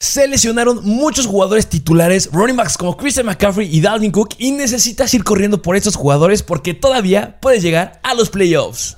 Se lesionaron muchos jugadores titulares, running backs como Christian McCaffrey y Dalvin Cook, y necesitas ir corriendo por estos jugadores porque todavía puedes llegar a los playoffs.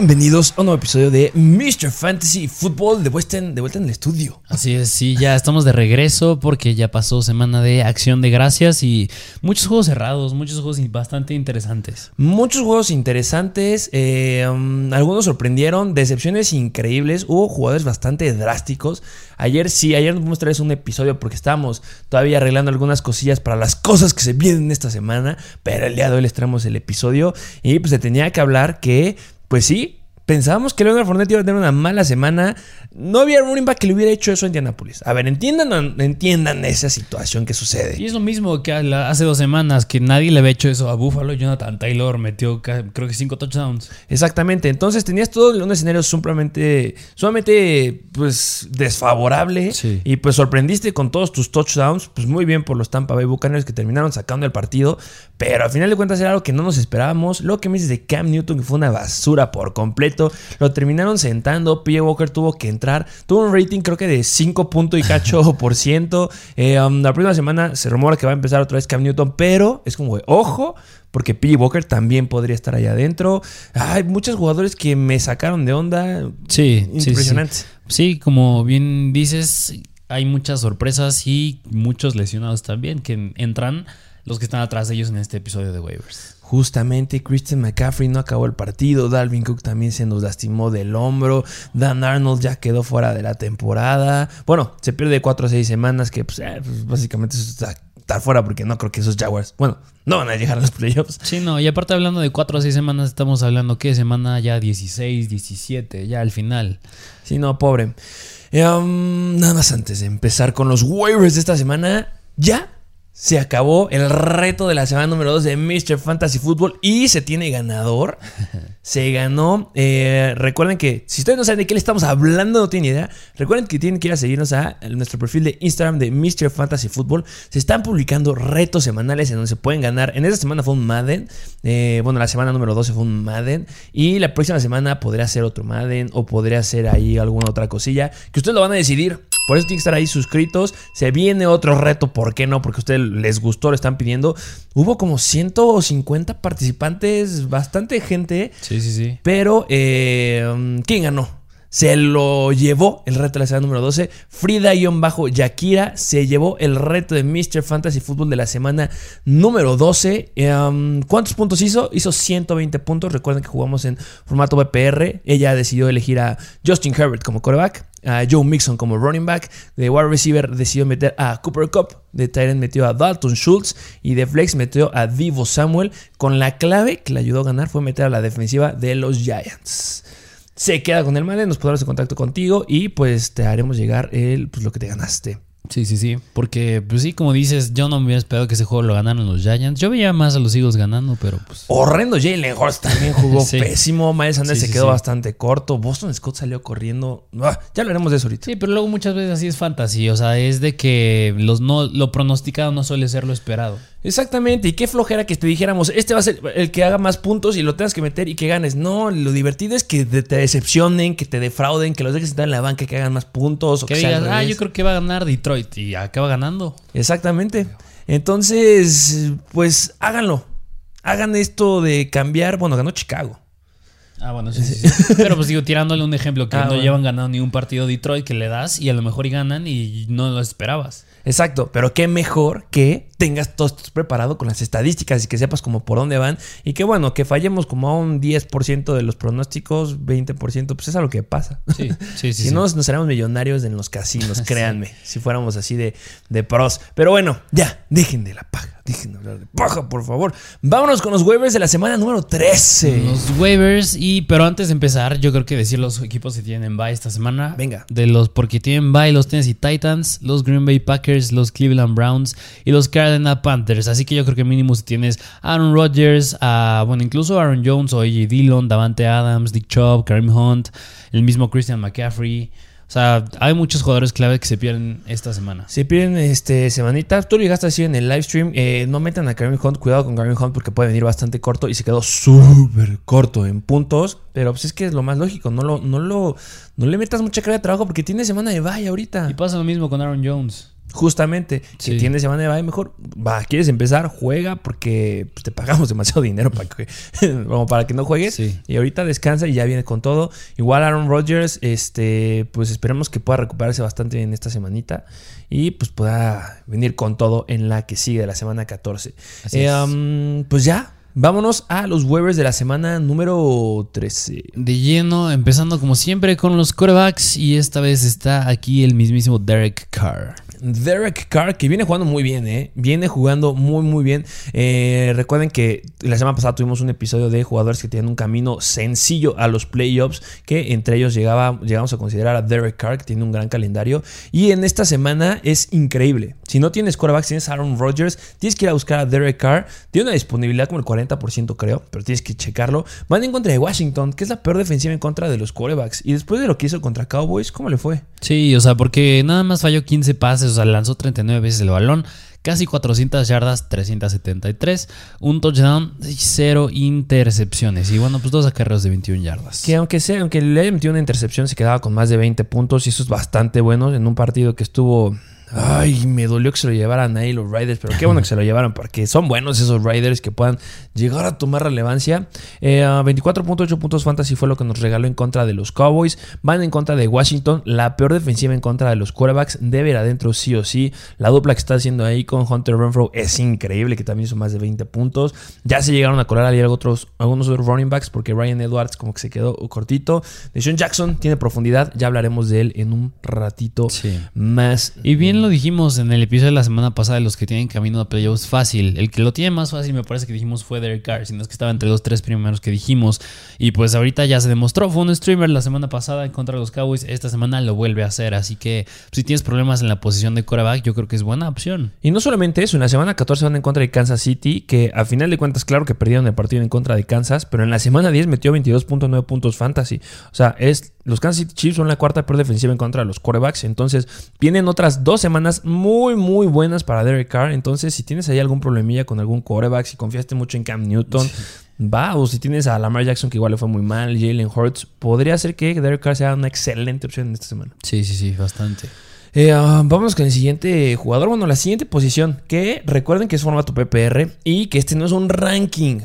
Bienvenidos a un nuevo episodio de Mr. Fantasy Football de vuelta, en, de vuelta en el estudio. Así es, sí, ya estamos de regreso porque ya pasó semana de acción de gracias y muchos juegos cerrados, muchos juegos bastante interesantes. Muchos juegos interesantes, eh, um, algunos sorprendieron, decepciones increíbles, hubo jugadores bastante drásticos. Ayer sí, ayer nos traer un episodio porque estábamos todavía arreglando algunas cosillas para las cosas que se vienen esta semana, pero el día de hoy les traemos el episodio y pues se tenía que hablar que pues sí, pensábamos que Leonard Fournette iba a tener una mala semana. No había running back que le hubiera hecho eso a Indianapolis. A ver, entiendan, entiendan esa situación que sucede. Y es lo mismo que hace dos semanas que nadie le había hecho eso a Buffalo. Jonathan Taylor metió creo que cinco touchdowns. Exactamente. Entonces tenías todo un escenario sumamente, sumamente pues, desfavorable. Y pues sorprendiste con todos tus touchdowns. Pues muy bien por los Tampa Bay Buccaneers que terminaron sacando el partido. Pero al final de cuentas era algo que no nos esperábamos. Lo que me dices de Cam Newton, que fue una basura por completo. Lo terminaron sentando. P. Walker tuvo que entrar. Tuvo un rating creo que de 5 puntos y cacho por ciento. Eh, um, la próxima semana se rumora que va a empezar otra vez Cam Newton, pero es como, ojo, porque P. Walker también podría estar allá adentro. Hay muchos jugadores que me sacaron de onda. Sí, impresionante. Sí, sí. como bien dices, hay muchas sorpresas y muchos lesionados también que entran los que están atrás de ellos en este episodio de waivers. Justamente Christian McCaffrey no acabó el partido, Dalvin Cook también se nos lastimó del hombro, Dan Arnold ya quedó fuera de la temporada. Bueno, se pierde 4 o 6 semanas que pues, eh, pues básicamente eso está estar fuera porque no creo que esos Jaguars, bueno, no van a llegar a los playoffs. Sí, no, y aparte hablando de 4 o 6 semanas, estamos hablando que semana ya 16, 17, ya al final. Sí, no, pobre. Um, nada más antes de empezar con los waivers de esta semana, ya se acabó el reto de la semana número 2 de Mr. Fantasy Football y se tiene ganador. Se ganó. Eh, recuerden que si ustedes no saben de qué le estamos hablando, no tienen idea. Recuerden que tienen que ir a seguirnos a nuestro perfil de Instagram de Mr. Fantasy Football. Se están publicando retos semanales en donde se pueden ganar. En esta semana fue un Madden. Eh, bueno, la semana número 12 fue un Madden. Y la próxima semana podría ser otro Madden o podría ser ahí alguna otra cosilla que ustedes lo van a decidir. Por eso tienen que estar ahí suscritos. Se viene otro reto, ¿por qué no? Porque a ustedes les gustó, le están pidiendo. Hubo como 150 participantes, bastante gente. Sí, sí, sí. Pero, eh, ¿quién ganó? se lo llevó el reto de la semana número 12. Frida-Yakira se llevó el reto de Mr. Fantasy Football de la semana número 12. Em, ¿Cuántos puntos hizo? Hizo 120 puntos. Recuerden que jugamos en formato BPR. Ella decidió elegir a Justin Herbert como quarterback. A Joe Mixon como running back. De wide receiver decidió meter a Cooper Cup. De Tyrant metió a Dalton Schultz. Y de flex metió a Divo Samuel. Con la clave que le ayudó a ganar fue meter a la defensiva de los Giants se queda con el Madden, nos podremos en contacto contigo y pues te haremos llegar el, pues, lo que te ganaste. Sí, sí, sí. Porque, pues sí, como dices, yo no me hubiera esperado que ese juego lo ganaran los Giants. Yo veía más a los Eagles ganando, pero pues. Horrendo. Jalen Hurts también jugó pésimo. Miles Sanders se quedó bastante corto. Boston Scott salió corriendo. Ah, ya hablaremos de eso ahorita. Sí, pero luego muchas veces así es fantasy. O sea, es de que los no, lo pronosticado no suele ser lo esperado. Exactamente. Y qué flojera que te dijéramos, este va a ser el que haga más puntos y lo tengas que meter y que ganes. No, lo divertido es que te decepcionen, que te defrauden, que los dejes estar en la banca, que hagan más puntos. O que, digas, ah, yo creo que va a ganar Detroit y acaba ganando. Exactamente. Entonces, pues háganlo. Hagan esto de cambiar. Bueno, ganó Chicago. Ah, bueno, sí, sí, Pero pues digo, tirándole un ejemplo que ah, no llevan ganado ni un partido Detroit que le das y a lo mejor y ganan y no lo esperabas. Exacto, pero qué mejor que tengas todo esto preparado con las estadísticas y que sepas como por dónde van y que bueno, que fallemos como a un 10% de los pronósticos, 20%, pues es a lo que pasa. Sí, sí, sí. si no, nos seremos millonarios en los casinos, créanme, si fuéramos así de, de pros. Pero bueno, ya, dejen de la paga Dejen de hablar de paja, por favor. Vámonos con los waivers de la semana número 13. Los waivers, y pero antes de empezar, yo creo que decir los equipos que tienen bye esta semana. Venga. De los, porque tienen bye los Tennessee Titans, los Green Bay Packers, los Cleveland Browns y los Carolina Panthers. Así que yo creo que mínimo si tienes Aaron Rodgers, a, bueno, incluso Aaron Jones o AJ Dillon, Davante Adams, Dick Chubb, Kareem Hunt, el mismo Christian McCaffrey. O sea, hay muchos jugadores clave que se pierden esta semana. Se pierden este semanita. Tú lo llegaste a decir en el live stream. eh, no metan a Kareem Hunt. Cuidado con Kareem Hunt porque puede venir bastante corto. Y se quedó súper corto en puntos. Pero pues es que es lo más lógico. No lo, no lo, no le metas mucha carga de trabajo porque tiene semana de bye ahorita. Y pasa lo mismo con Aaron Jones. Justamente, Sí. que tiene semana de bye, mejor va, quieres empezar, juega porque pues, te pagamos demasiado dinero para que, como para que no juegues. Sí. Y ahorita descansa y ya viene con todo. Igual Aaron Rodgers, este, pues esperemos que pueda recuperarse bastante bien esta semanita y pues pueda venir con todo en la que sigue de la semana 14. Así Eh, es. um, pues ya, vámonos a los waivers de la semana número 13. De lleno, empezando como siempre con los quarterbacks. Y esta vez está aquí el mismísimo Derek Carr. Derek Carr, que viene jugando muy bien, ¿eh? Viene jugando muy, muy bien. Eh, recuerden que la semana pasada tuvimos un episodio de jugadores que tienen un camino sencillo a los playoffs, que entre ellos llegaba, llegamos a considerar a Derek Carr, que tiene un gran calendario. Y en esta semana es increíble. Si no tienes quarterbacks, tienes Aaron Rodgers, tienes que ir a buscar a Derek Carr. Tiene una disponibilidad como el 40%, creo, pero tienes que checarlo. Van en contra de Washington, que es la peor defensiva en contra de los quarterbacks. Y después de lo que hizo contra Cowboys, ¿cómo le fue? Sí, o sea, porque nada más falló 15 pases, o sea, lanzó 39 veces el balón, casi 400 yardas, 373, un touchdown y cero intercepciones. Y bueno, pues dos acarreos de 21 yardas. Que aunque sea, aunque le haya metido una intercepción, se quedaba con más de 20 puntos. Y eso es bastante bueno en un partido que estuvo. Ay, me dolió que se lo llevaran ahí los Riders, pero qué bueno que se lo llevaran porque son buenos esos Riders que puedan llegar a tomar relevancia. Eh, ah, 24.8 puntos fantasy fue lo que nos regaló en contra de los Cowboys. Van en contra de Washington, la peor defensiva en contra de los quarterbacks. Debe ir adentro sí o sí. La dupla que está haciendo ahí con Hunter Renfro es increíble, que también hizo más de 20 puntos. Ya se llegaron a colar ahí otros, algunos otros running backs porque Ryan Edwards como que se quedó cortito. Deshaun Jackson tiene profundidad, ya hablaremos de él en un ratito Sí. más. Y bien lo dijimos en el episodio de la semana pasada de los que tienen camino a playoffs fácil. El que lo tiene más fácil me parece que dijimos fue Derek Carr, sino es que estaba entre los tres primeros que dijimos. Y pues ahorita ya se demostró, fue un streamer la semana pasada en contra de los Cowboys, esta semana lo vuelve a hacer. Así que si tienes problemas en la posición de quarterback, yo creo que es buena opción. Y no solamente eso, en la semana 14 van en contra de Kansas City, que a final de cuentas, claro que perdieron el partido en contra de Kansas, pero en la semana 10 metió 22.9 puntos fantasy. O sea, es, los Kansas City Chiefs son la cuarta peor defensiva en contra de los quarterbacks. Entonces, vienen otras dos semanas muy, muy buenas para Derek Carr. Entonces, si tienes ahí algún problemilla con algún quarterback, si confiaste mucho en Cam Newton, va. O si tienes a Lamar Jackson, que igual le fue muy mal, Jalen Hurts, podría ser que Derek Carr sea una excelente opción en esta semana. Sí, sí, sí, bastante. Eh, ah, vámonos con el siguiente jugador. Bueno, la siguiente posición. Que recuerden que es formato PPR y que este no es un ranking.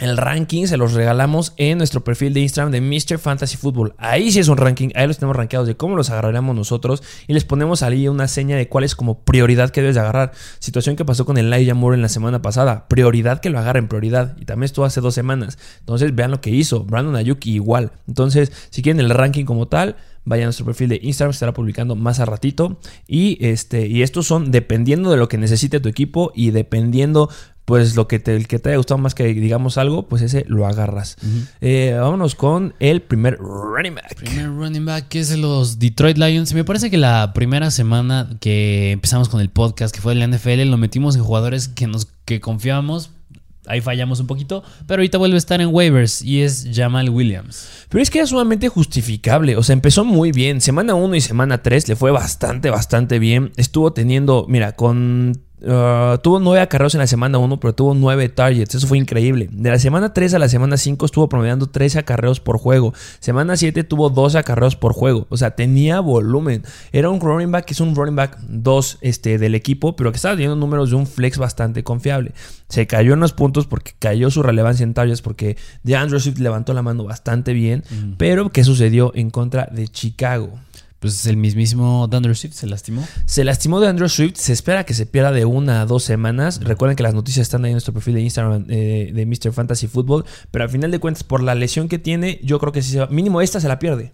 El ranking se los regalamos en nuestro perfil de Instagram de Mr. Fantasy Football. Ahí sí es un ranking, ahí los tenemos rankeados de cómo los agarraremos nosotros y les ponemos ahí una seña de cuál es como prioridad que debes de agarrar. Situación que pasó con el Elijah Moore en la semana pasada. Prioridad que lo agarren, prioridad. Y también estuvo hace dos semanas. Entonces vean lo que hizo. Brandon Ayuki igual. Entonces, si quieren el ranking como tal, vayan a nuestro perfil de Instagram, estará publicando más a ratito. Y, este, y estos son dependiendo de lo que necesite tu equipo y dependiendo pues lo que te, el que te haya gustado más que digamos algo, pues ese lo agarras. Eh, vámonos con el primer running back. Primer running back que es de los Detroit Lions. Me parece que la primera semana que empezamos con el podcast, que fue de la NFL, lo metimos en jugadores que nos que confiábamos. Ahí fallamos un poquito, pero ahorita vuelve a estar en waivers y es Jamal Williams. Pero es que era sumamente justificable. O sea, empezó muy bien. Semana 1 y semana 3 le fue bastante, bastante bien. Estuvo teniendo, mira, con Uh, tuvo 9 acarreos en la semana 1, pero tuvo 9 targets. Eso fue increíble. De la semana 3 a la semana 5 estuvo promediando 13 acarreos por juego. Semana 7 tuvo 12 acarreos por juego. O sea, tenía volumen. Era un running back es un running back 2 este, del equipo, pero que estaba teniendo números de un flex bastante confiable. Se cayó en los puntos porque cayó su relevancia en targets porque DeAndre Swift levantó la mano bastante bien. Mm. Pero, ¿qué sucedió en contra de Chicago? Pues el mismísimo Dandre Swift se lastimó. Se lastimó de Andrew Swift. Se espera que se pierda de una a dos semanas. Recuerden que las noticias están ahí en nuestro perfil de Instagram eh, de Mr. Fantasy Football. Pero al final de cuentas, por la lesión que tiene, yo creo que sí se va. Mínimo esta se la pierde.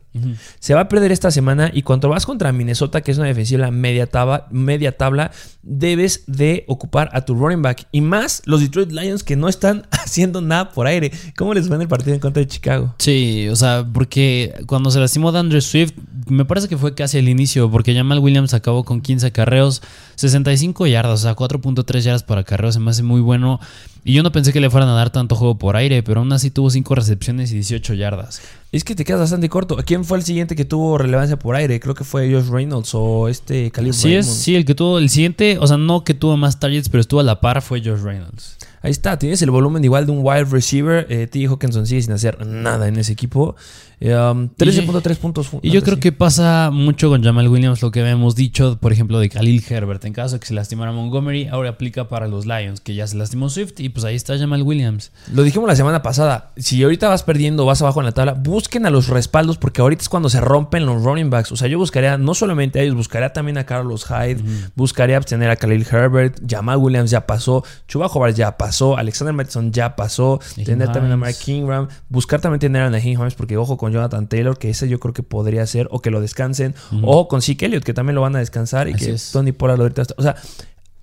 Se va a perder esta semana. Y cuando vas contra Minnesota, que es una defensiva media tabla, media tabla, debes de ocupar a tu running back. Y más los Detroit Lions que no están haciendo nada por aire. ¿Cómo les va en el partido en contra de Chicago? Sí, o sea, porque cuando se lastimó Dandre Swift, me parece que fue casi el inicio, porque Jamal Williams acabó con 15 carreos, 65 yardas, o sea, 4.3 yardas para carreo, se me hace muy bueno. Y yo no pensé que le fueran a dar tanto juego por aire, pero aún así tuvo 5 recepciones y 18 yardas. Es que te quedas bastante corto. ¿Quién fue el siguiente que tuvo relevancia por aire? Creo que fue Josh Reynolds o este Khalil Sí, es, sí, el que tuvo el siguiente, o sea, no que tuvo más targets, pero estuvo a la par fue Josh Reynolds. Ahí está, tienes el volumen igual de un wide receiver. Eh, T. Hawkinson sigue sin hacer nada en ese equipo. Eh, um, 13.3 puntos. Y yo creo que pasa mucho con Jamal Williams lo que habíamos dicho, por ejemplo, de Khalil Herbert. En caso de que se lastimara Montgomery, ahora aplica para los Lions, que ya se lastimó Swift y pues ahí está Jamal Williams. Lo dijimos la semana pasada. Si ahorita vas perdiendo, vas abajo en la tabla, busquen a los respaldos porque ahorita es cuando se rompen los running backs. O sea, yo buscaría no solamente a ellos, buscaría también a Carlos Hyde, buscaría obtener a Khalil Herbert, Jamal Williams ya pasó, Chuba Hobart ya pasó, Alexander Madison ya pasó, tener también a Hines. Mark Kingram, buscar también tener a Naheem Hines porque ojo con Jonathan Taylor, que ese yo creo que podría ser, o que lo descansen, o con Zeke Elliott, que también lo van a descansar y que es. Tony Pollard ahorita está. O sea,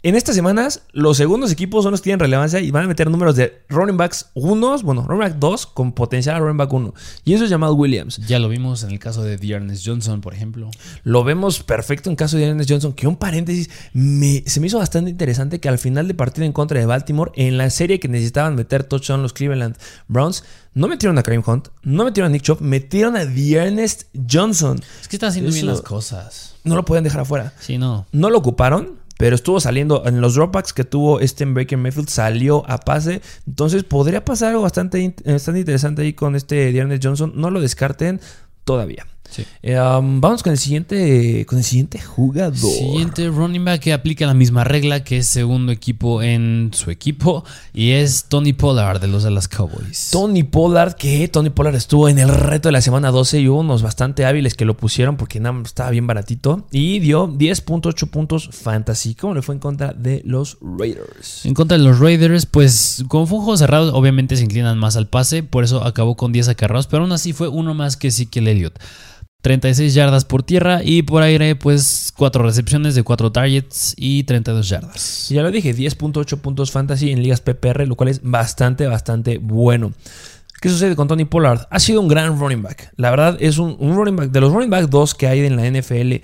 en estas semanas, los segundos equipos son los que tienen relevancia y van a meter números de running backs unos, bueno, running back 2 con potencial a running back 1. Y eso es llamado Williams. Ya lo vimos en el caso de Dearness Johnson, por ejemplo. Lo vemos perfecto en caso de Ernest Johnson, que un paréntesis, me- se me hizo bastante interesante que al final de partido en contra de Baltimore, en la serie que necesitaban meter touchdown los Cleveland Browns, no metieron a Kareem Hunt, no metieron a Nick Chubb, metieron a Ernest Johnson. Es que está haciendo bien las cosas. No lo pueden dejar afuera. Sí, no. No lo ocuparon, pero estuvo saliendo en los dropbacks que tuvo este Baker Mayfield, salió a pase. Entonces podría pasar algo bastante, in- bastante interesante ahí con este Dearness Johnson. No lo descarten todavía. Sí. Eh, um, vamos con el siguiente, con el siguiente jugador. Siguiente running back que aplica la misma regla que es segundo equipo en su equipo y es Tony Pollard de los Dallas Cowboys. Tony Pollard, que Tony Pollard estuvo en el reto de la semana 12 y hubo unos bastante hábiles que lo pusieron porque estaba bien baratito y dio 10.8 puntos fantasy. ¿Cómo le fue en contra de los Raiders? En contra de los Raiders, pues como fue un juego cerrado, obviamente se inclinan más al pase, por eso acabó con 10 acarreados, pero aún así fue uno más que Ezekiel Elliott. 36 yardas por tierra y por aire, pues 4 recepciones de 4 targets y 32 yardas. Ya lo dije, 10.8 puntos fantasy en ligas PPR, lo cual es bastante, bastante bueno. ¿Qué sucede con Tony Pollard? Ha sido un gran running back. La verdad es un, un running back, de los running back 2 que hay en la NFL,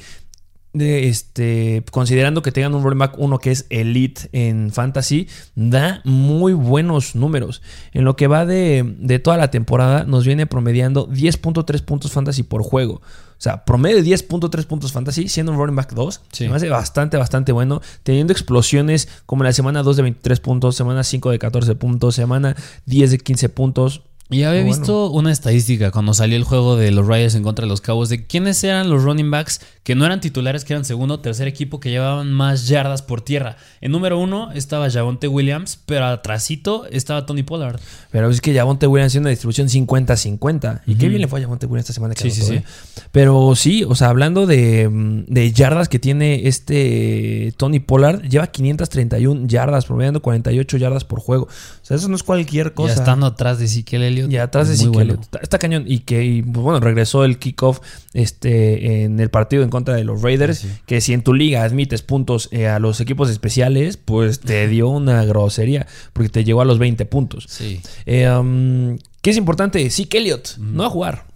este, considerando que tengan un running back 1 que es elite en fantasy, da muy buenos números. En lo que va de, de toda la temporada, nos viene promediando 10.3 puntos fantasy por juego. O sea, promedio de 10.3 puntos fantasy, siendo un running back 2. Sí. Se me hace bastante, bastante bueno. Teniendo explosiones como la semana 2 de 23 puntos, semana 5 de 14 puntos, semana 10 de 15 puntos. Y había visto una estadística cuando salió el juego de los Raiders en contra de los Cowboys de quiénes eran los running backs que no eran titulares, que eran segundo o tercer equipo que llevaban más yardas por tierra. En número uno estaba Javonte Williams, pero atrasito estaba Tony Pollard. Pero es que Javonte Williams haciendo una distribución 50-50. Y qué bien le fue a Javonte Williams esta semana. que Sí, sí, sí. ¿eh? Pero sí, o sea, hablando de, mm, de yardas que tiene este Tony Pollard, lleva 531 yardas, promediando 48 yardas por juego. O sea, eso no es cualquier cosa. Ya estando atrás de Ezekiel Elliott. Y atrás de Ezekiel bueno. Elliott. Está, está cañón. Y que, y, pues, bueno, regresó el kickoff este, en el partido en contra de los Raiders. Sí. Que si en tu liga admites puntos eh, a los equipos especiales, pues te dio una grosería. Porque te llegó a los 20 puntos. Sí. Eh, um, ¿Qué es importante? Sí, Elliott no va a jugar.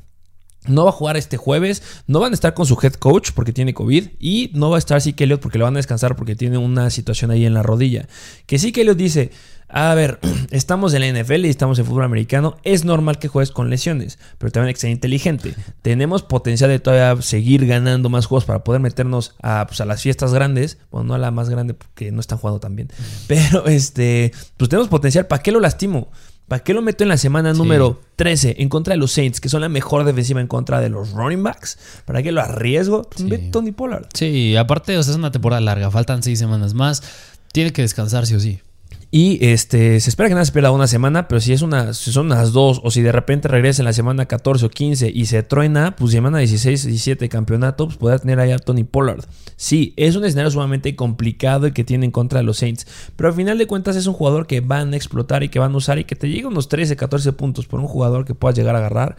No va a jugar este jueves. No van a estar con su head coach porque tiene COVID. Y no va a estar Zeke Elliott porque lo van a descansar porque tiene una situación ahí en la rodilla. Que Zeke Elliott dice: A ver, estamos en la NFL y estamos en fútbol americano. Es normal que juegues con lesiones. Pero también hay que ser inteligente. Tenemos potencial de todavía seguir ganando más juegos para poder meternos a, pues, a las fiestas grandes. Bueno, no a la más grande porque no están jugando tan bien. Pero este, pues tenemos potencial. ¿Para qué lo lastimo? ¿Para qué lo meto en la semana número 13 en contra de los Saints, que son la mejor defensiva en contra de los running backs? ¿Para qué lo arriesgo? Sí. Ve Tony Pollard. Sí, aparte, o sea, es una temporada larga. Faltan seis semanas más. Tiene que descansar sí o sí. Y este, se espera que nada se pierda una semana, pero si es una, si son unas dos, o si de repente regresa en la semana 14 o 15 y se truena, pues semana 16, 17 campeonato, pues podrá tener ahí a Tony Pollard. Sí, es un escenario sumamente complicado y que tiene en contra de los Saints, pero al final de cuentas es un jugador que van a explotar y que van a usar y que te llega unos 13, 14 puntos por un jugador que puedas llegar a agarrar.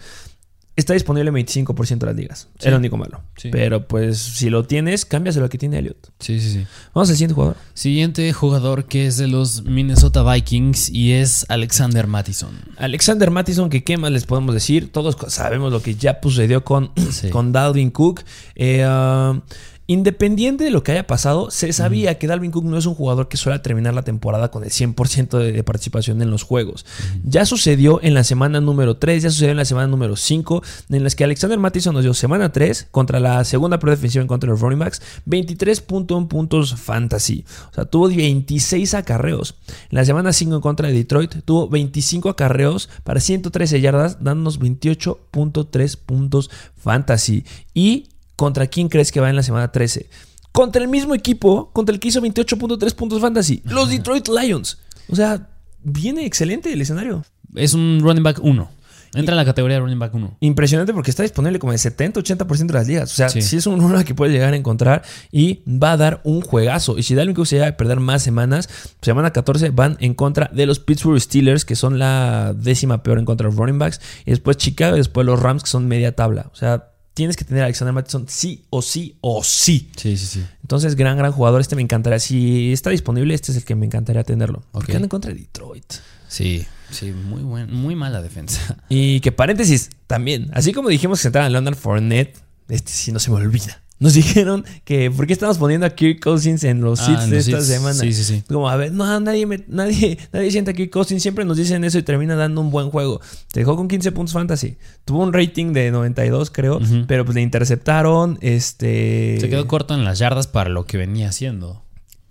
Está disponible en 25% de las ligas. Sí. Es lo único malo. Sí. Pero pues si lo tienes, cámbiaselo al que tiene Elliot. Sí, sí, sí. Vamos al siguiente jugador. Siguiente jugador que es de los Minnesota Vikings y es Alexander Mattison. Alexander Mattison, que qué más les podemos decir. Todos sabemos lo que ya sucedió con, Sí. con Dalvin Cook. Eh, ah, Independiente de lo que haya pasado, se sabía que Dalvin Cook no es un jugador que suele terminar la temporada con el 100% de, de participación en los juegos. Ya sucedió en la semana número 3, ya sucedió en la semana número 5, en las que Alexander Mattison nos dio semana 3 contra la segunda peor defensiva en contra de los running backs, 23.1 puntos fantasy. O sea, tuvo 26 acarreos. En la semana 5 en contra de Detroit, tuvo 25 acarreos para 113 yardas, dándonos 28.3 puntos fantasy. Y ¿Contra quién crees que va en la semana 13? Contra el mismo equipo, contra el que hizo 28.3 puntos fantasy. Los Detroit Lions. O sea, viene excelente el escenario. Es un running back 1. Entra en la categoría de running back 1. Impresionante porque está disponible como el 70-80% de las ligas. O sea, Sí. sí. es un número que puedes llegar a encontrar y va a dar un juegazo. Y si Dalvin Cook se llega a perder más semanas, semana 14 van en contra de los Pittsburgh Steelers, que son la décima peor en contra de los running backs. Y después Chicago y después los Rams, que son media tabla. O sea, tienes que tener a Alexander Mattison sí o sí o sí. Sí, sí, sí. Entonces, gran, gran jugador. Este me encantaría. Si está disponible, este es el que me encantaría tenerlo. Porque Ok. anda en contra de Detroit. Sí, sí, muy buen, muy mala defensa. Y que paréntesis, también. Así como dijimos que se entraba en Leonard Fournette, este sí no se me olvida. Nos dijeron que ¿por qué estamos poniendo a Kirk Cousins en los Ah, en de los esta semana? Sí, sí, sí. Como, a ver, no, nadie, me- nadie, nadie siente a Kirk Cousins. Siempre nos dicen eso y termina dando un buen juego. Se dejó con 15 puntos fantasy. Tuvo un rating de 92, creo. Ujú. Pero pues le interceptaron. Este. Se quedó corto en las yardas para lo que venía haciendo.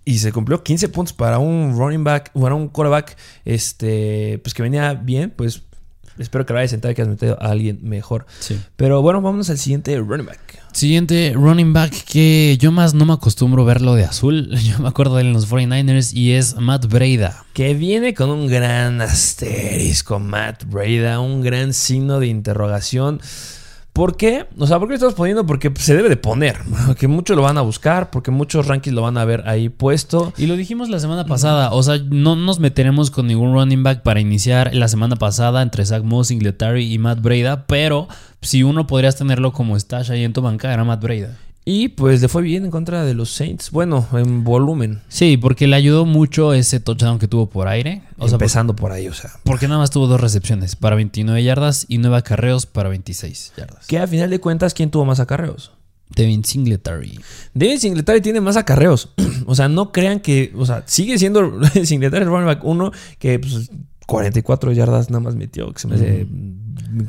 Y se cumplió 15 puntos para un running back, para un quarterback, este, pues que venía bien, pues espero que lo vayas a sentar y que has metido a alguien mejor. Sí. Pero bueno, vámonos al siguiente running back. Siguiente running back que yo más no me acostumbro verlo de azul. Yo me acuerdo de él en los 49ers y es Matt Breida. Que viene con un gran asterisco, Matt Breda, un gran signo de interrogación. ¿Por qué? O sea, ¿por qué lo estamos poniendo? Porque se debe de poner. Que muchos lo van a buscar, porque muchos rankings lo van a ver ahí puesto. Y lo dijimos la semana pasada. O sea, no nos meteremos con ningún running back para iniciar la semana pasada entre Zach Moss, Singletary y Matt Breida. Pero si uno podrías tenerlo como stash ahí en tu banca, era Matt Breida. Y pues le fue bien en contra de los Saints. Bueno, en volumen. Sí, porque le ayudó mucho ese touchdown que tuvo por aire. O sea, empezando por ahí, o sea. porque nada más tuvo dos recepciones para 29 yardas y 9 acarreos para 26 yardas. Que a final de cuentas, ¿quién tuvo más acarreos? Devin Singletary. David Singletary tiene más acarreos. o sea, no crean que. O sea, sigue siendo Singletary el running back 1 que pues, 44 yardas nada más metió, que se me hace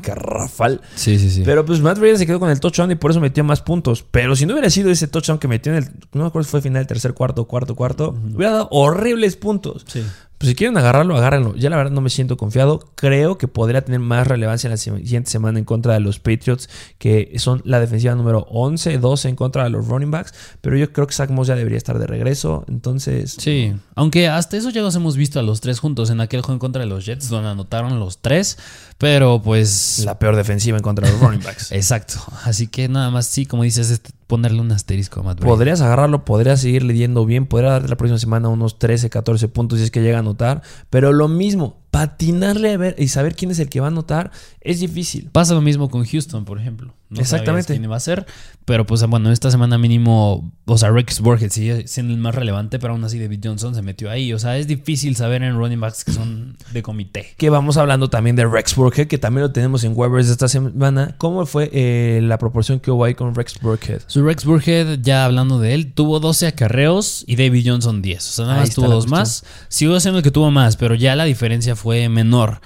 garrafal. Sí, sí, sí. Pero pues Matt Breida se quedó con el touchdown y por eso metió más puntos. Pero si no hubiera sido ese touchdown que metió en el. No me acuerdo si fue final tercer cuarto, cuarto, cuarto. Hubiera dado horribles puntos. sí. Pues si quieren agarrarlo, agárrenlo. Ya la verdad no me siento confiado. Creo que podría tener más relevancia en la siguiente semana en contra de los Patriots, que son la defensiva número 11, 12 en contra de los running backs. Pero yo creo que Zach Moss ya debería estar de regreso. Entonces, Sí, aunque hasta eso ya los hemos visto a los tres juntos en aquel juego en contra de los Jets, donde anotaron los tres, pero pues... la peor defensiva en contra de los running backs. Exacto, así que nada más sí, como dices, es ponerle un asterisco a Matt. Podrías agarrarlo, podrías seguir leyendo bien, podría darte la próxima semana unos 13, 14 puntos si es que llega a anotar. Pero lo mismo, patinarle a ver y saber quién es el que va a anotar es difícil. Pasa lo mismo con Houston, por ejemplo. No Exactamente. quién iba a ser, pero pues bueno, esta semana mínimo, o sea, Rex Burkhead sigue siendo el más relevante, pero aún así David Johnson se metió ahí. O sea, es difícil saber en running backs que son de comité. Que vamos hablando también de Rex Burkhead, que también lo tenemos en waivers esta semana. ¿Cómo fue eh, la proporción que hubo ahí con Rex Burkhead? Su Rex Burkhead, ya hablando de él, tuvo 12 acarreos y David Johnson 10. O sea, nada más tuvo dos más. Sigo siendo el que tuvo más, pero ya la diferencia fue menor.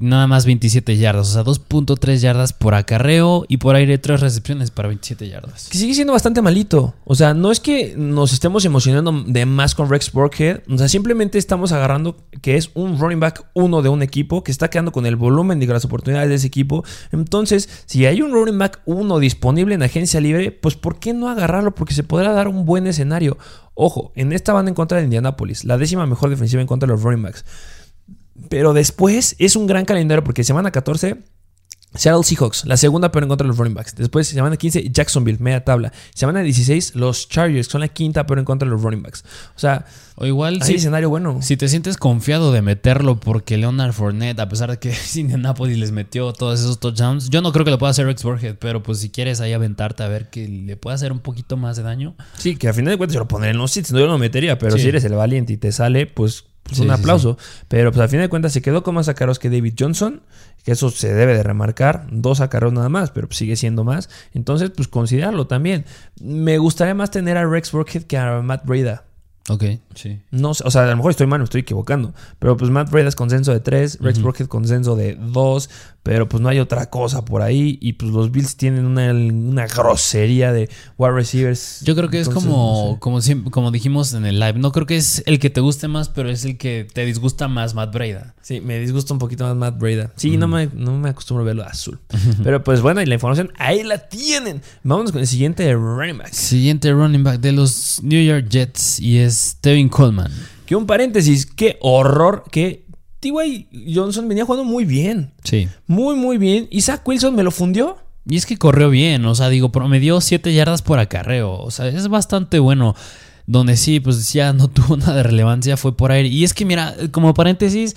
Nada más 27 yardas, o sea, 2.3 yardas por acarreo y por aire 3 recepciones para 27 yardas. Que sigue siendo bastante malito. O sea, no es que nos estemos emocionando de más con Rex Burkhead. O sea, simplemente estamos agarrando que es un running back uno de un equipo que está quedando con el volumen de las oportunidades de ese equipo. Entonces, si hay un running back uno disponible en agencia libre, pues ¿por qué no agarrarlo? Porque se podrá dar un buen escenario. Ojo, en esta banda en contra de Indianapolis, la décima mejor defensiva en contra de los running backs. Pero después es un gran calendario porque semana 14 Seattle Seahawks, la segunda peor en contra de los running backs. Después, semana 15, Jacksonville, media tabla. Semana 16, los Chargers, son la quinta peor en contra de los running backs. O sea, O igual, hay si, escenario bueno. si te sientes confiado de meterlo porque Leonard Fournette, a pesar de que Indianapolis les metió todos esos touchdowns, yo no creo que lo pueda hacer Rex Burhead, pero pues si quieres ahí aventarte a ver que le puede hacer un poquito más de daño. Sí, que a final de cuentas yo lo pondré en los sits, no yo lo metería, pero Sí. si eres el valiente y te sale, pues, pues Sí, un sí, aplauso. Pero pues a final de cuentas se quedó con más acarreos que David Johnson, que eso se debe de remarcar, dos acarreos nada más, pero pues, sigue siendo más. Entonces, pues considerarlo también. Me gustaría más tener a Rex Burkhead que a Matt Breda. Ok, sí. No o sea, a lo mejor estoy mal, me estoy equivocando. Pero pues Matt Breda es consenso de 3, Rex Burkhead consenso de 2. Pero pues no hay otra cosa por ahí. Y pues los Bills tienen una, una grosería de wide receivers. Yo creo que es como, no sé. como, siempre- como dijimos en el live. No creo que es el que te guste más, pero es el que te disgusta más Matt Breda. Sí, me disgusta un poquito más Matt Breda. Sí, no, me, no me acostumbro a verlo azul. Pero pues bueno, y la información ahí la tienen. Vámonos con el siguiente running back. Siguiente running back de los New York Jets y es Tevin Coleman. Que un paréntesis, qué horror que T.Y. Johnson venía jugando muy bien. Sí. Muy, muy bien. Y Zach Wilson me lo fundió. Y es que corrió bien, o sea, digo, promedió 7 yardas por acarreo. O sea, es bastante bueno. Donde sí, pues ya no tuvo nada de relevancia, fue por aire. Y es que, mira, como paréntesis,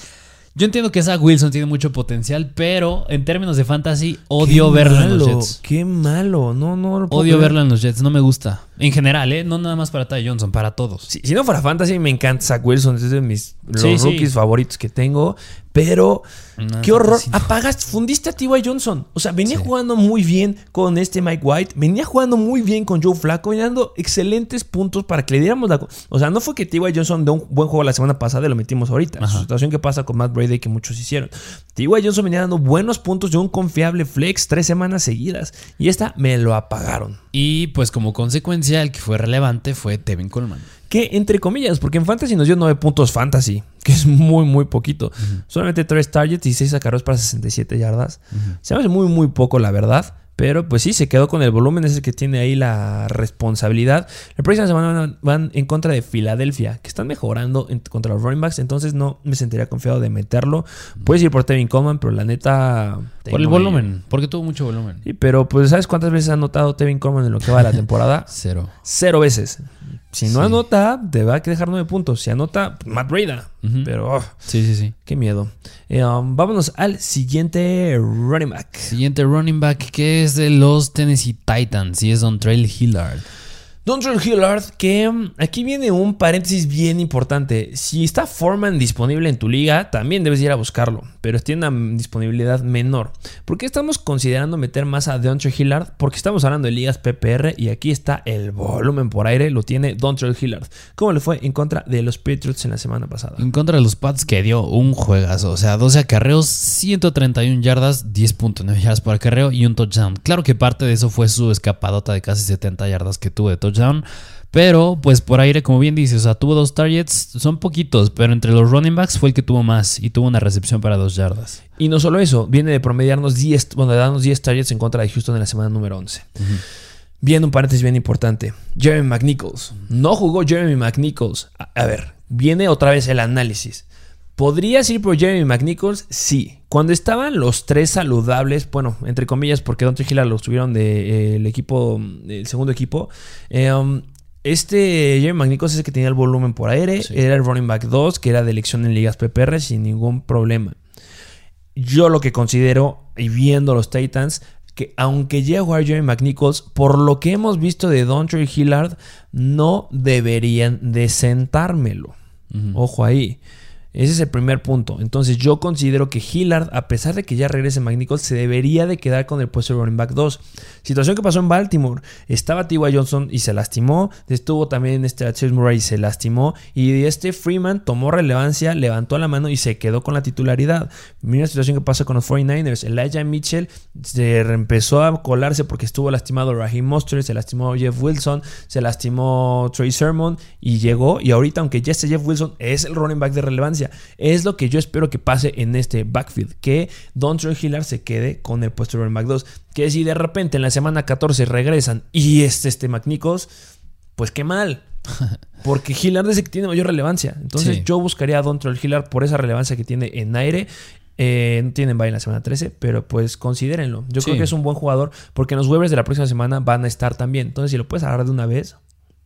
yo entiendo que Zach Wilson tiene mucho potencial, pero en términos de fantasy, odio Qué verlo en los malo, Jets. Qué malo. No, no. lo puedo Odio creer. verlo en los Jets, no me gusta. En general, ¿eh? No nada más para Ty Johnson, para todos. Si, si no fuera fantasy, me encanta Zach Wilson. Es de mis los Sí, sí. rookies favoritos que tengo. Pero, No, qué horror. fantasy no. Apagas, fundiste a T.Y. Johnson. O sea, venía Sí. jugando muy bien con este Mike White. Venía jugando muy bien con Joe Flacco. Venía dando excelentes puntos para que le diéramos la. O sea, no fue que T.Y. Johnson de un buen juego la semana pasada y lo metimos ahorita. Ajá. Su situación que pasa con Matt Brady que muchos hicieron. T.Y. Johnson venía dando buenos puntos de un confiable flex tres semanas seguidas. Y esta me lo apagaron. Y pues como consecuencia, el que fue relevante fue Tevin Coleman. Que entre comillas, porque en Fantasy nos dio 9 puntos Fantasy, que es muy, muy poquito. Solamente 3 targets y 6 acarreos para 67 yardas. Se me hace muy, muy poco, la verdad. Pero pues sí, se quedó con el volumen, es el que tiene ahí la responsabilidad. La próxima semana van, van en contra de Filadelfia, que están mejorando en- contra los running backs. Entonces no me sentiría confiado de meterlo. Puedes ir por Tevin Coleman, pero la neta. Por el volumen, porque tuvo mucho volumen. Sí, pero pues ¿sabes cuántas veces ha anotado Tevin Coleman en lo que va de la temporada? Cero. Cero veces. Si no Sí. anota, te va a dejar nueve puntos. Si anota, Matt Breda. Pero, oh, Sí, sí, sí. qué miedo. Eh, um, vámonos al siguiente running back. Siguiente running back que es de los Tennessee Titans y es Don Trail Hillard. Dontrell Hillard, que um, aquí viene un paréntesis bien importante. Si está Foreman disponible en tu liga, también debes ir a buscarlo, pero tiene una disponibilidad menor. ¿Por qué estamos considerando meter más a Dontrell Hillard? Porque estamos hablando de ligas PPR y aquí está el volumen por aire, lo tiene Dontrell Hillard. ¿Cómo le fue en contra de los Patriots en la semana pasada? En contra de los Pats que dio un juegazo. O sea, 12 acarreos, 131 yardas, 10.9 yardas por acarreo y un touchdown. Claro que parte de eso fue su escapadota de casi 70 yardas que tuvo de touchdown. Pero, pues por aire, como bien dices, o sea, tuvo dos targets, son poquitos, pero entre los running backs fue el que tuvo más y tuvo una recepción para dos yardas. Y no solo eso, viene de promediarnos 10, bueno, de darnos 10 targets en contra de Houston en la semana número 11. Viene un paréntesis bien importante. Jeremy McNichols. No jugó Jeremy McNichols. A, a ver, viene otra vez el análisis. ¿Podrías ir por Jeremy McNichols? Sí. Cuando estaban los tres saludables, bueno, entre comillas, porque Don Hillard los tuvieron del equipo, del segundo equipo. eh, um, este Jeremy McNichols es el que tenía el volumen por aire. Sí. Era el running back 2, que era de elección en ligas PPR sin ningún problema. Yo lo que considero, y viendo los Titans, que aunque llegue a jugar Jeremy McNichols, por lo que hemos visto de Dontre Hillard, no deberían de sentármelo. Ojo ahí. Ese es el primer punto. Entonces yo considero que Hillard, a pesar de que ya regrese McNichols, se debería de quedar con el puesto de running back 2. Situación que pasó en Baltimore. Estaba T.Y. Johnson y se lastimó. Estuvo también este Chase Murray y se lastimó. Y este Freeman tomó relevancia, levantó la mano y se quedó con la titularidad. Mira la situación que pasa con los 49ers. Elijah Mitchell se empezó a colarse porque estuvo lastimado Raheem Mostert, se lastimó Jeff Wilson, se lastimó Trey Sermon y llegó. Y ahorita, aunque ya esté Jeff Wilson, es el running back de relevancia. Es lo que yo espero que pase en este backfield. Que Don Troy Hillard se quede con el puesto de back 2. Que si de repente en la semana 14 regresan y es este McNichols, pues qué mal. Porque Hillard es el que tiene mayor relevancia. Entonces Sí. yo buscaría a Don Troy Hillard por esa relevancia que tiene en aire. Eh, no tienen bye en la semana 13, pero pues considérenlo. Yo Sí. creo que es un buen jugador porque en los waivers de la próxima semana van a estar también. Entonces, si lo puedes agarrar de una vez.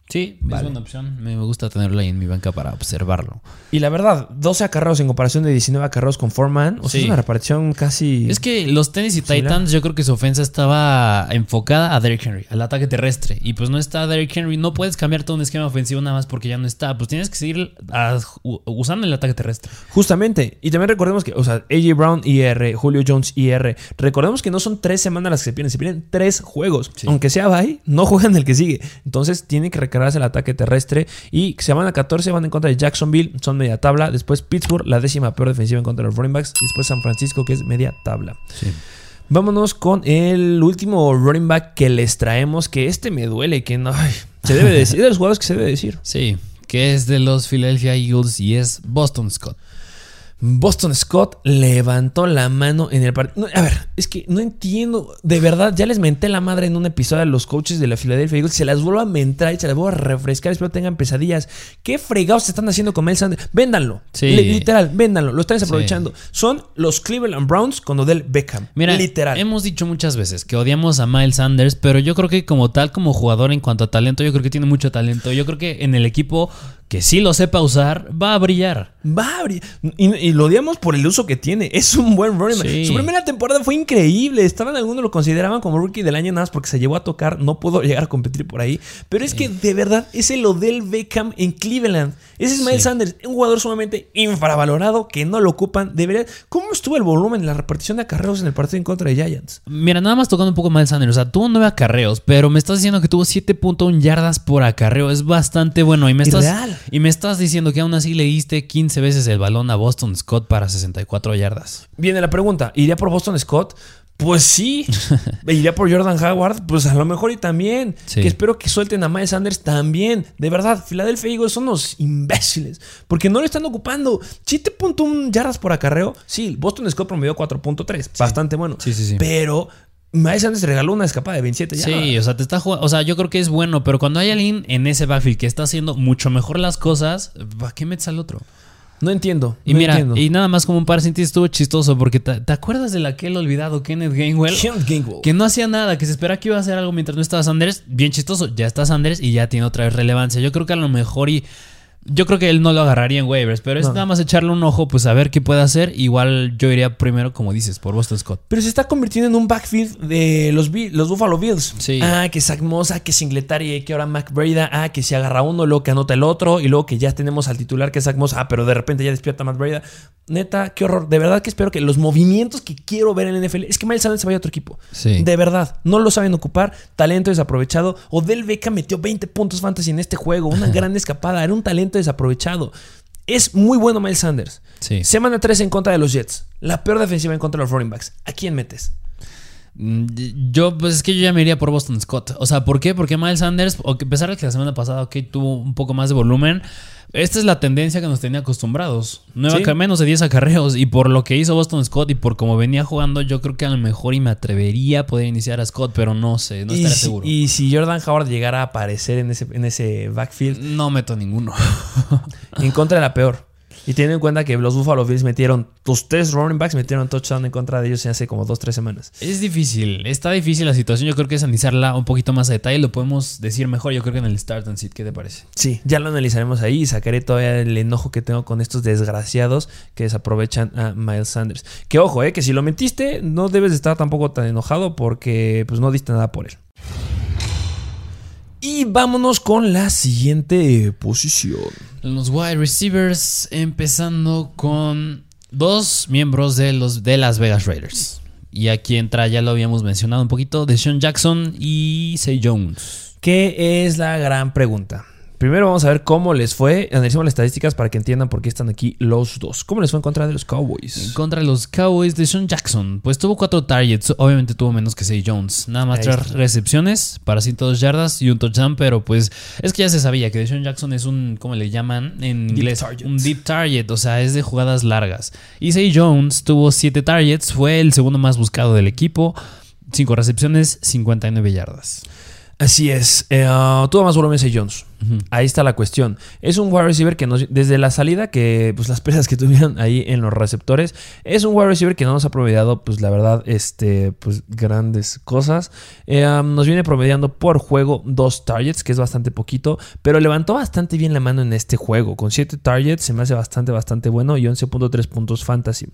Sí, Vale. es buena opción. Me gusta tenerlo ahí en mi banca para observarlo. Y la verdad, 12 acarreos en comparación de 19 acarreos con Foreman. O sea, Sí. es una repartición casi. Es que los Tennessee. Titans, yo creo que su ofensa estaba enfocada a Derrick Henry, al ataque terrestre. Y pues no está Derrick Henry. No puedes cambiar todo un esquema ofensivo nada más porque ya no está. Pues tienes que seguir a- u- usando el ataque terrestre. Justamente. Y también recordemos que, o sea, AJ Brown IR, Julio Jones IR. Recordemos que no son tres semanas las que se pierden, se pierden tres juegos. Sí. Aunque sea bye, no juegan el que sigue. Entonces tienen que recargarse el ataque terrestre. Y semana 14 van en contra de Jacksonville, son media tabla. Después Pittsburgh, la décima peor defensiva en contra de los running backs. Después San Francisco, que es media tabla. Sí. Vámonos con el último running back que les traemos. Que este me duele, que no. ay, se debe decir. De los jugadores que se debe decir. Sí, que es de los Philadelphia Eagles y es Boston Scott. Boston Scott levantó la mano en el partido. a ver, es que no entiendo. De verdad, ya les menté la madre en un episodio a los coaches de la Philadelphia Eagles. Se las vuelvo a mentar y se las vuelvo a refrescar. Espero tengan pesadillas. ¿Qué fregados se están haciendo con Mel Sanders? Véndanlo. Sí. Li- literal, véndanlo. Lo están desaprovechando. Son los Cleveland Browns con Odell Beckham. Mira, literal. hemos dicho muchas veces que odiamos a Miles Sanders, pero yo creo que como tal, como jugador en cuanto a talento, yo creo que tiene mucho talento. Yo creo que en el equipo que sí lo sepa usar, va a brillar. Va a abrir. Y, y lo odiamos por el uso que tiene. Es un buen running. Sí. Su primera temporada fue increíble. Estaban algunos lo consideraban como rookie del año nada más porque se llevó a tocar. No pudo llegar a competir por ahí. Pero es que de verdad es el Odell Beckham en Cleveland. Ese es Miles Sí. Sanders, un jugador sumamente infravalorado que no lo ocupan. Debería. ¿Cómo estuvo el volumen, la repartición de acarreos en el partido en contra de Giants? Mira, nada más tocando un poco Miles Sanders. O sea, tuvo nueve acarreos, pero me estás diciendo que tuvo 7.1 yardas por acarreo. Es bastante bueno. Y me estás, Irreal. Y me estás diciendo que aún así le diste 15 veces el balón a Boston Scott para 64 yardas. Viene la pregunta: ¿iría por Boston Scott? Pues sí. ¿Iría por Jordan Howard? Pues a lo mejor y también. Sí. Que espero que suelten a Miles Sanders también. De verdad, Philadelphia Eagles son unos imbéciles. Porque no lo están ocupando. 7.1 yardas por acarreo. Sí, Boston Scott promedió 4.3. Bastante bueno. Sí, sí, sí. Pero Miles Sanders regaló una escapada de 27 yardas. Sí, o sea, te está jugando. O sea, yo creo que es bueno, pero cuando hay alguien en ese backfield que está haciendo mucho mejor las cosas, ¿para qué metes al otro? No entiendo. Y no mira, entiendo. y nada más como un par de estuvo chistoso porque te, ¿te acuerdas del aquel olvidado Kenneth Gainwell? Kenneth Gainwell. Que no hacía nada, que se espera que iba a hacer algo mientras no estaba Sanders. Bien chistoso, ya está Sanders y ya tiene otra vez relevancia. Yo creo que a lo mejor y. Yo creo que él no lo agarraría en waivers, pero es No. nada más echarle un ojo, pues a ver qué puede hacer. Igual yo iría primero, como dices, por Boston Scott. Pero se está convirtiendo en un backfield de los, los Buffalo Bills. Sí. Ah, que Zach Moss, ah, que Singletary, que ahora Mac Breda, ah, que se agarra uno, luego que anota el otro, y luego que ya tenemos al titular que es Zach Moss, ah, pero de repente ya despierta Matt Breda. Neta, qué horror. De verdad que espero que los movimientos que quiero ver en el NFL es que Miles Sanders se vaya a otro equipo. Sí. De verdad, no lo saben ocupar. Talento desaprovechado. Odell Beckham metió 20 puntos fantasy en este juego. Una gran escapada. Era un talento desaprovechado. Es muy bueno Miles Sanders. Sí. Semana 3 en contra de los Jets. La peor defensiva en contra de los running backs. ¿A quién metes? Mm, Yo, pues es que yo ya me iría por Boston Scott. O sea, ¿por qué? Porque Miles Sanders, a pesar de que la semana pasada, ok, tuvo un poco más de volumen, esta es la tendencia que nos tenía acostumbrados. Nueve Sí. menos de 10 acarreos. Y por lo que hizo Boston Scott y por cómo venía jugando, yo creo que a lo mejor y me atrevería a poder iniciar a Scott, pero no sé, no si, seguro. y si Jordan Howard llegara a aparecer en ese, en ese backfield, No meto ninguno. en contra de la peor. Y teniendo en cuenta que los Buffalo Bills metieron, los tres running backs metieron touchdown en contra de ellos hace como dos, tres semanas. es difícil, está difícil la situación. Yo creo que es analizarla un poquito más a detalle. Lo podemos decir mejor, yo creo que en el Start and Sit. ¿Qué te parece? Sí, ya lo analizaremos ahí y sacaré todavía el enojo que tengo con estos desgraciados que desaprovechan a Miles Sanders. Que ojo, eh, que si lo metiste, no debes de estar tampoco tan enojado porque pues no diste nada por él. Y vámonos con la siguiente posición. Los wide receivers, empezando con dos miembros de los de Las Vegas Raiders. Y aquí entra, ya lo habíamos mencionado un poquito, Deshaun Jackson y Say Jones. ¿Qué es la gran pregunta? Primero vamos a ver cómo les fue. Analicemos las estadísticas para que entiendan por qué están aquí los dos. ¿Cómo les fue en contra de los Cowboys? En contra de los Cowboys, Deshaun Jackson, pues tuvo cuatro targets. Obviamente tuvo menos que Say Jones. Nada más tres recepciones para 102 yardas y un touchdown. Pero pues es que ya se sabía que Deshaun Jackson es un, ¿cómo le llaman en Deep inglés? target. Un deep target, o sea, es de jugadas largas. Y Say Jones tuvo siete targets, fue el segundo más buscado del equipo. Cinco recepciones, 59 yardas. Así es. Eh, ah, tuvo más volumen Say Jones. Ahí está la cuestión. Es un wide receiver que nos, desde la salida, que pues las pérdidas que tuvieron ahí en los receptores, es un wide receiver que no nos ha promediado, pues la verdad, este, pues grandes cosas. Eh, um, nos viene promediando por juego dos targets, que es bastante poquito, pero levantó bastante bien la mano en este juego. Con siete targets se me hace bastante, bastante bueno y 11.3 puntos fantasy.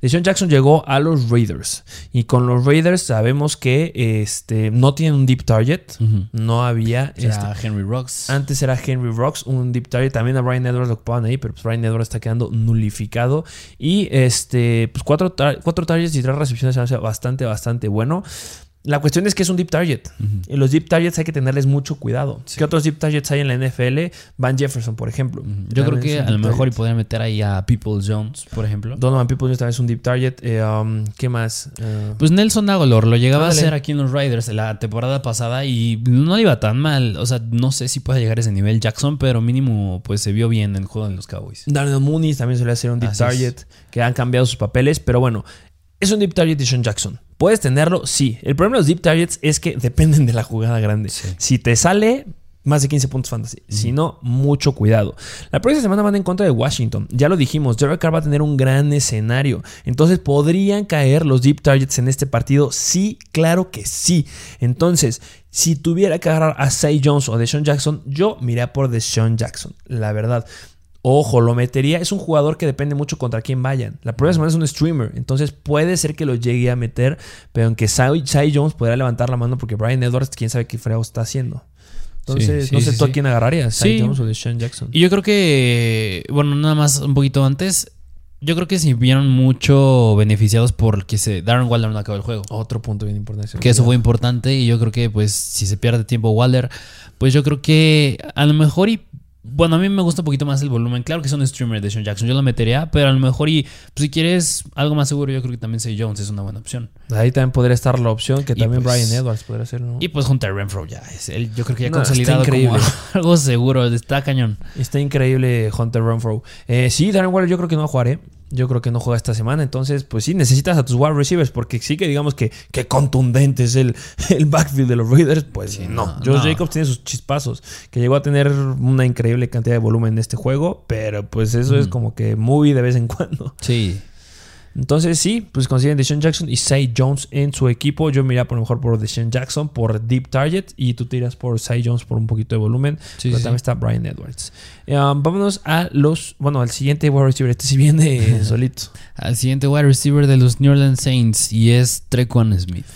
Deshaun Jackson llegó a los Raiders y con los Raiders sabemos que este, no tienen un deep target. No había. este, Henry Rocks. antes era Henry Rocks, un deep target. También a Brian Edwards lo ocupaban ahí, pero pues Brian Edwards está quedando nulificado. Y este, pues cuatro, cuatro targets y tres recepciones hace bastante, bastante bueno. La cuestión es que es un deep target. Y los deep targets hay que tenerles mucho cuidado. ¿Qué otros deep targets hay en la NFL? Van Jefferson, por ejemplo. Yo creo que a lo mejor y podrían meter ahí a People Jones, por ejemplo. Donovan Peoples también es un deep target. Eh, um, ¿Qué más? Eh, Pues Nelson Aguilar lo llegaba a hacer aquí en los Riders la temporada pasada y no le iba tan mal. O sea, no sé si puede llegar a ese nivel Jackson, pero mínimo pues se vio bien en el juego de los Cowboys. Darnell Mooney también suele ser un deep Así es. target, que han cambiado sus papeles, pero bueno, es un deep target de Sean Jackson. ¿Puedes tenerlo? Sí. El problema de los deep targets es que dependen de la jugada grande. Sí. Si te sale, más de 15 puntos fantasy. Si no, mucho cuidado. La próxima semana van en contra de Washington. Ya lo dijimos, Derek Carr va a tener un gran escenario. Entonces, ¿podrían caer los deep targets en este partido? Sí, claro que sí. Entonces, si tuviera que agarrar a Say Jones o Deshaun Jackson, yo miraría por Deshaun Jackson. La verdad. Ojo, lo metería. Es un jugador que depende mucho contra quién vayan. La próxima semana es un streamer. Entonces puede ser que lo llegue a meter. Pero aunque Cy Jones podría levantar la mano porque Brian Edwards, quién sabe qué frego está haciendo. Entonces, Sí, no sé sí, tú a quién agarrarías. Cy Sí. Jones o Deshaun Jackson. Y yo creo que, bueno, nada más un poquito antes, yo creo que se vieron mucho beneficiados porque se Darren Waller no acabó el juego. Otro punto bien importante. Que eso fue importante y yo creo que pues si se pierde tiempo Waller, pues yo creo que a lo mejor y bueno, a mí me gusta un poquito más el volumen. Claro que es un streamer de Sean Jackson, yo lo metería, pero a lo mejor y pues, si quieres algo más seguro, yo creo que también Say Jones es una buena opción. Ahí también podría estar la opción que Y también pues- Brian Edwards podría ser. ¿no? Y pues Hunter Renfro ya es él, yo creo que ya No, consolidado como algo seguro, está cañón. Está increíble Hunter Renfro. Eh, sí, Darren Waller yo creo que no va a jugar, ¿eh? Yo creo que no juega esta semana. Entonces, pues sí, necesitas a tus wide receivers. Porque sí que digamos que, que contundente es el, el backfield de los Raiders. Pues Sí, no. no, Josh no. Jacobs tiene sus chispazos. Que llegó a tener una increíble cantidad de volumen en este juego. Pero pues eso es como que muy de vez en cuando. Sí. Entonces sí, pues consiguen Deshaun Jackson y Say Jones en su equipo. Yo miraría por lo mejor por Deshaun Jackson por Deep Target y tú tiras por Say Jones por un poquito de volumen. Sí, pero sí, también está Brian Edwards. Eh, um, vámonos a los, bueno, al siguiente wide receiver. Este sí viene solito. Al siguiente wide receiver de los New Orleans Saints y es Trequan Smith.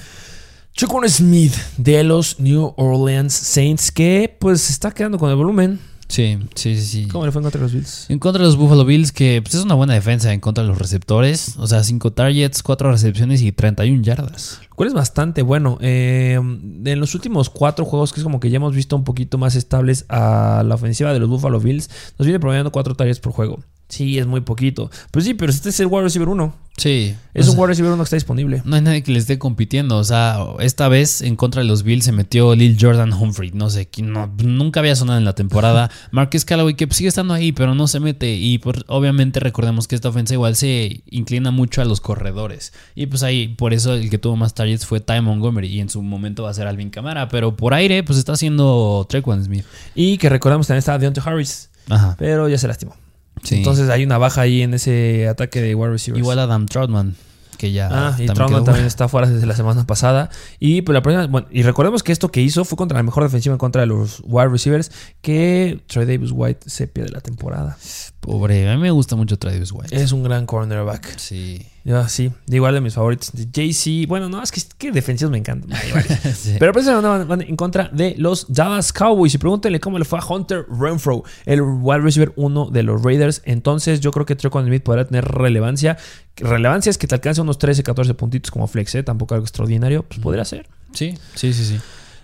Chocon Smith de los New Orleans Saints que pues se está quedando con el volumen. Sí, sí, sí, sí. ¿Cómo le fue en contra de los Bills? En contra de los Buffalo Bills, que pues, es una buena defensa en contra de los receptores. O sea, 5 targets, 4 recepciones y 31 yardas. Lo cual es bastante bueno. Eh, en los últimos cuatro juegos, que es como que ya hemos visto un poquito más estables a la ofensiva de los Buffalo Bills, nos viene promediando cuatro targets por juego. Sí, es muy poquito. Pues sí, pero este es el wide receiver 1. Sí. Es un sea, wide receiver 1 que está disponible. No hay nadie que le esté compitiendo. O sea, esta vez en contra de los Bills se metió Lil Jordan Humphrey. No sé, no, nunca había sonado en la temporada. Marcus Callaway, que pues, sigue estando ahí, pero no se mete. Y pues, obviamente recordemos que esta ofensa igual se inclina mucho a los corredores. Y pues ahí, por eso el que tuvo más targets fue Ty Montgomery. Y en su momento va a ser Alvin Kamara. Pero por aire, pues está haciendo Trequan Smith. Y que recordamos también está Deontay Harris, Ajá. pero ya se lastimó. Sí. Entonces hay una baja ahí en ese ataque de wide receivers. Igual Adam Troutman, que ya. Ah, y también Trauma también está fuera desde la semana pasada. Y pues la próxima, bueno, y recordemos que esto que hizo fue contra la mejor defensiva en contra de los wide receivers, que Troy Davis White se pierde la temporada. Pobre, a mí me gusta mucho Travis White. Es un gran cornerback. Sí. Yo, sí, igual de mis favoritos. JC, bueno, no, es que, que defensivos me encantan. Sí. Pero precisamente van, van en contra de los Dallas Cowboys. Y pregúntenle cómo le fue a Hunter Renfro, el wide receiver uno de los Raiders. Entonces, yo creo que Trequan Smith podrá tener relevancia. Relevancia es que te alcance unos 13, 14 puntitos como flex, ¿eh? tampoco algo extraordinario. Pues podría ser. Sí, sí, sí, sí.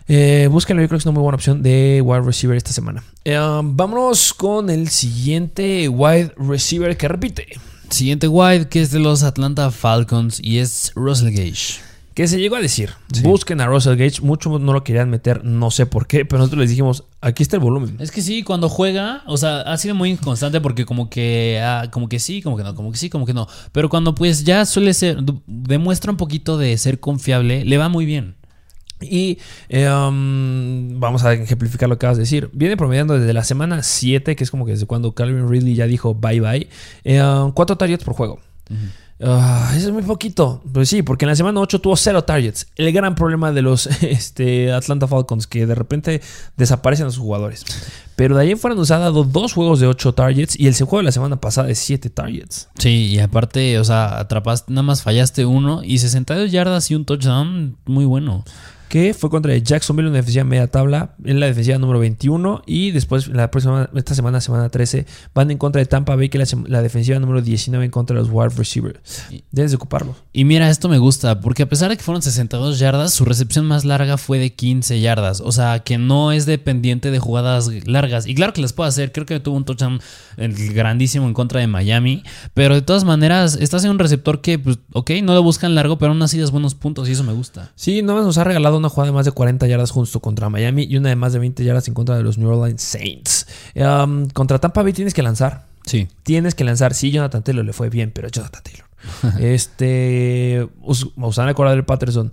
Eh, búsquenlo, yo creo que es una muy buena opción de wide receiver esta semana. Eh, um, vámonos con el siguiente wide receiver que repite. Siguiente wide que es de los Atlanta Falcons y es Russell Gage. Que se llegó a decir, Sí. busquen a Russell Gage. Muchos no lo querían meter, no sé por qué, pero nosotros les dijimos, aquí está el volumen. Es que sí, cuando juega, o sea, ha sido muy inconstante porque como que, ah, como que sí, como que no, como que sí, como que no. Pero cuando pues ya suele ser, demuestra un poquito de ser confiable, le va muy bien. Y eh, um, vamos a ejemplificar lo que acabas de decir. Viene promediando desde la semana 7, que es como que desde cuando Calvin Ridley ya dijo bye bye, eh, um, cuatro targets por juego. Ah, eso es muy poquito. Pues sí, porque en la semana 8 tuvo cero targets. El gran problema de los este, Atlanta Falcons, que de repente desaparecen los jugadores. Pero de ahí en fuera nos ha dado dos juegos de 8 targets y el juego de la semana pasada de 7 targets. Sí, y aparte, o sea, atrapaste, nada más fallaste uno y 62 yardas y un touchdown, muy bueno. Que fue contra el Jacksonville, una defensiva media tabla, en la defensiva número 21. Y después, la próxima, esta semana, semana 13, van en contra de Tampa Bay, que la, la defensiva número 19 en contra de los wide receivers. Debes de ocuparlo. Y mira, esto me gusta, porque a pesar de que fueron 62 yardas, su recepción más larga fue de 15 yardas. O sea, que no es dependiente de jugadas largas. Y claro que las puede hacer, creo que tuvo un touchdown grandísimo en contra de Miami. Pero de todas maneras, estás en un receptor que, pues, ok, no lo buscan largo, pero aún así das buenos puntos y eso me gusta. Sí, nomás nos ha regalado una jugada de más de 40 yardas justo contra Miami y una de más de 20 yardas en contra de los New Orleans Saints. Um, contra Tampa Bay tienes que lanzar. Sí. Tienes que lanzar. Sí, Jonathan Taylor le fue bien, pero Jonathan Taylor. este. Us- Usana Cordell Patterson.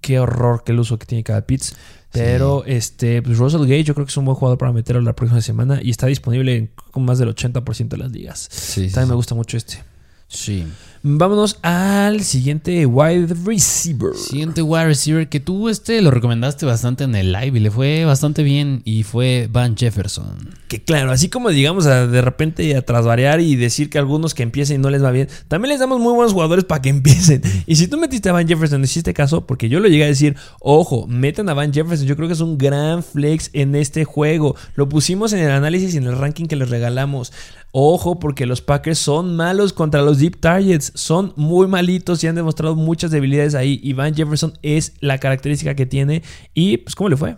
Qué horror que el uso que tiene cada Pitts. Pero este, pues Russell Gage, yo creo que es un buen jugador para meterlo la próxima semana y está disponible en con más del 80% de las ligas. Sí, También me gusta mucho este. Sí. Vámonos al siguiente wide receiver. Siguiente wide receiver que tú este lo recomendaste bastante en el live y le fue bastante bien y fue Van Jefferson. Que claro, así como digamos a de repente a trasvariar y decir que algunos que empiecen no les va bien, también les damos muy buenos jugadores para que empiecen. Y si tú metiste a Van Jefferson, hiciste caso, porque yo lo llegué a decir, ojo, metan a Van Jefferson, yo creo que es un gran flex en este juego. Lo pusimos en el análisis y en el ranking que les regalamos. Ojo, porque los Packers son malos contra los deep targets, son muy malitos y han demostrado muchas debilidades ahí. Y Van Jefferson es la característica que tiene. Y pues, ¿cómo le fue?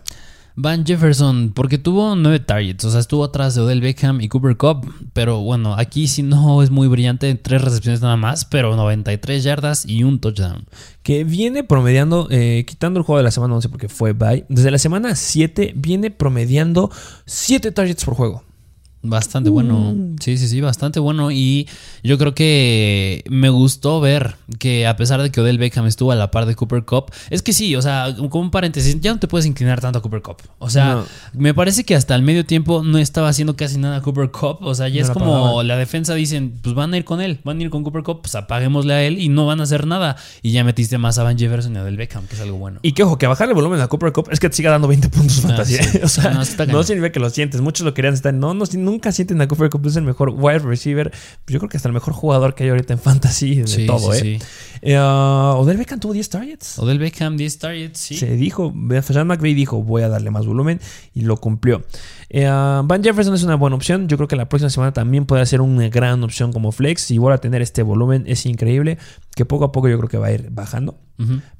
Van Jefferson, porque tuvo nueve targets, o sea, estuvo atrás de Odell Beckham y Cooper Cup, pero bueno, aquí sí no es muy brillante, tres recepciones nada más, pero 93 yardas y un touchdown. que viene promediando, eh, quitando el juego de la semana 11 porque fue bye, desde la semana 7 viene promediando 7 targets por juego. Bastante bueno. Sí, sí, sí, bastante bueno. Y yo creo que me gustó ver que a pesar de que Odell Beckham estuvo a la par de Cooper Cup, es que sí, o sea, como un paréntesis, ya no te puedes inclinar tanto a Cooper Cup. O sea, No. me parece que hasta el medio tiempo no estaba haciendo casi nada Cooper Cup. O sea, ya No es la como la defensa dicen, pues van a ir con él, van a ir con Cooper Cup, pues apaguémosle a él y no van a hacer nada. Y ya metiste más a Van Jefferson y a Odell Beckham, que es algo bueno. Y que ojo, que bajarle el volumen a Cooper Cup es que te siga dando 20 puntos fantasía. sí. o sea, No, no, significa que lo sientes. Muchos lo querían estar. No, no, nunca sienten a Cooper Cup. Es el mejor wide receiver. Pues Yo creo que hasta el mejor jugador que hay ahorita en fantasy de Sí, todo, sí, ¿eh? sí. Eh, Odell Beckham tuvo 10 targets. Odell Beckham, 10 targets, sí. Se dijo, Sean McVay dijo, voy a darle más volumen y lo cumplió. Eh, Van Jefferson es una buena opción. Yo creo que la próxima semana también puede ser una gran opción como flex. Si vuelve a tener este volumen, es increíble. Que poco a poco yo creo que va a ir bajando.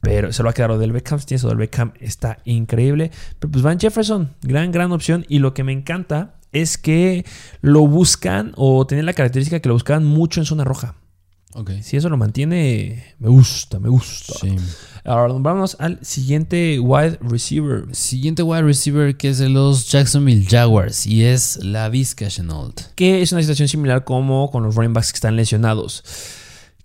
Pero se lo va a quedar Odell Beckham. Si tienes Odell Beckham, está increíble. Pero pues Van Jefferson, gran, gran opción. Y lo que me encanta es que lo buscan o tienen la característica que lo buscaban mucho en zona roja. Ok. Si eso lo mantiene, me gusta, me gusta. Sí. Ahora vamos al siguiente wide receiver. Siguiente wide receiver que es de los Jacksonville Jaguars y es la Vizca Chenault. Que es una situación similar como con los running backs que están lesionados.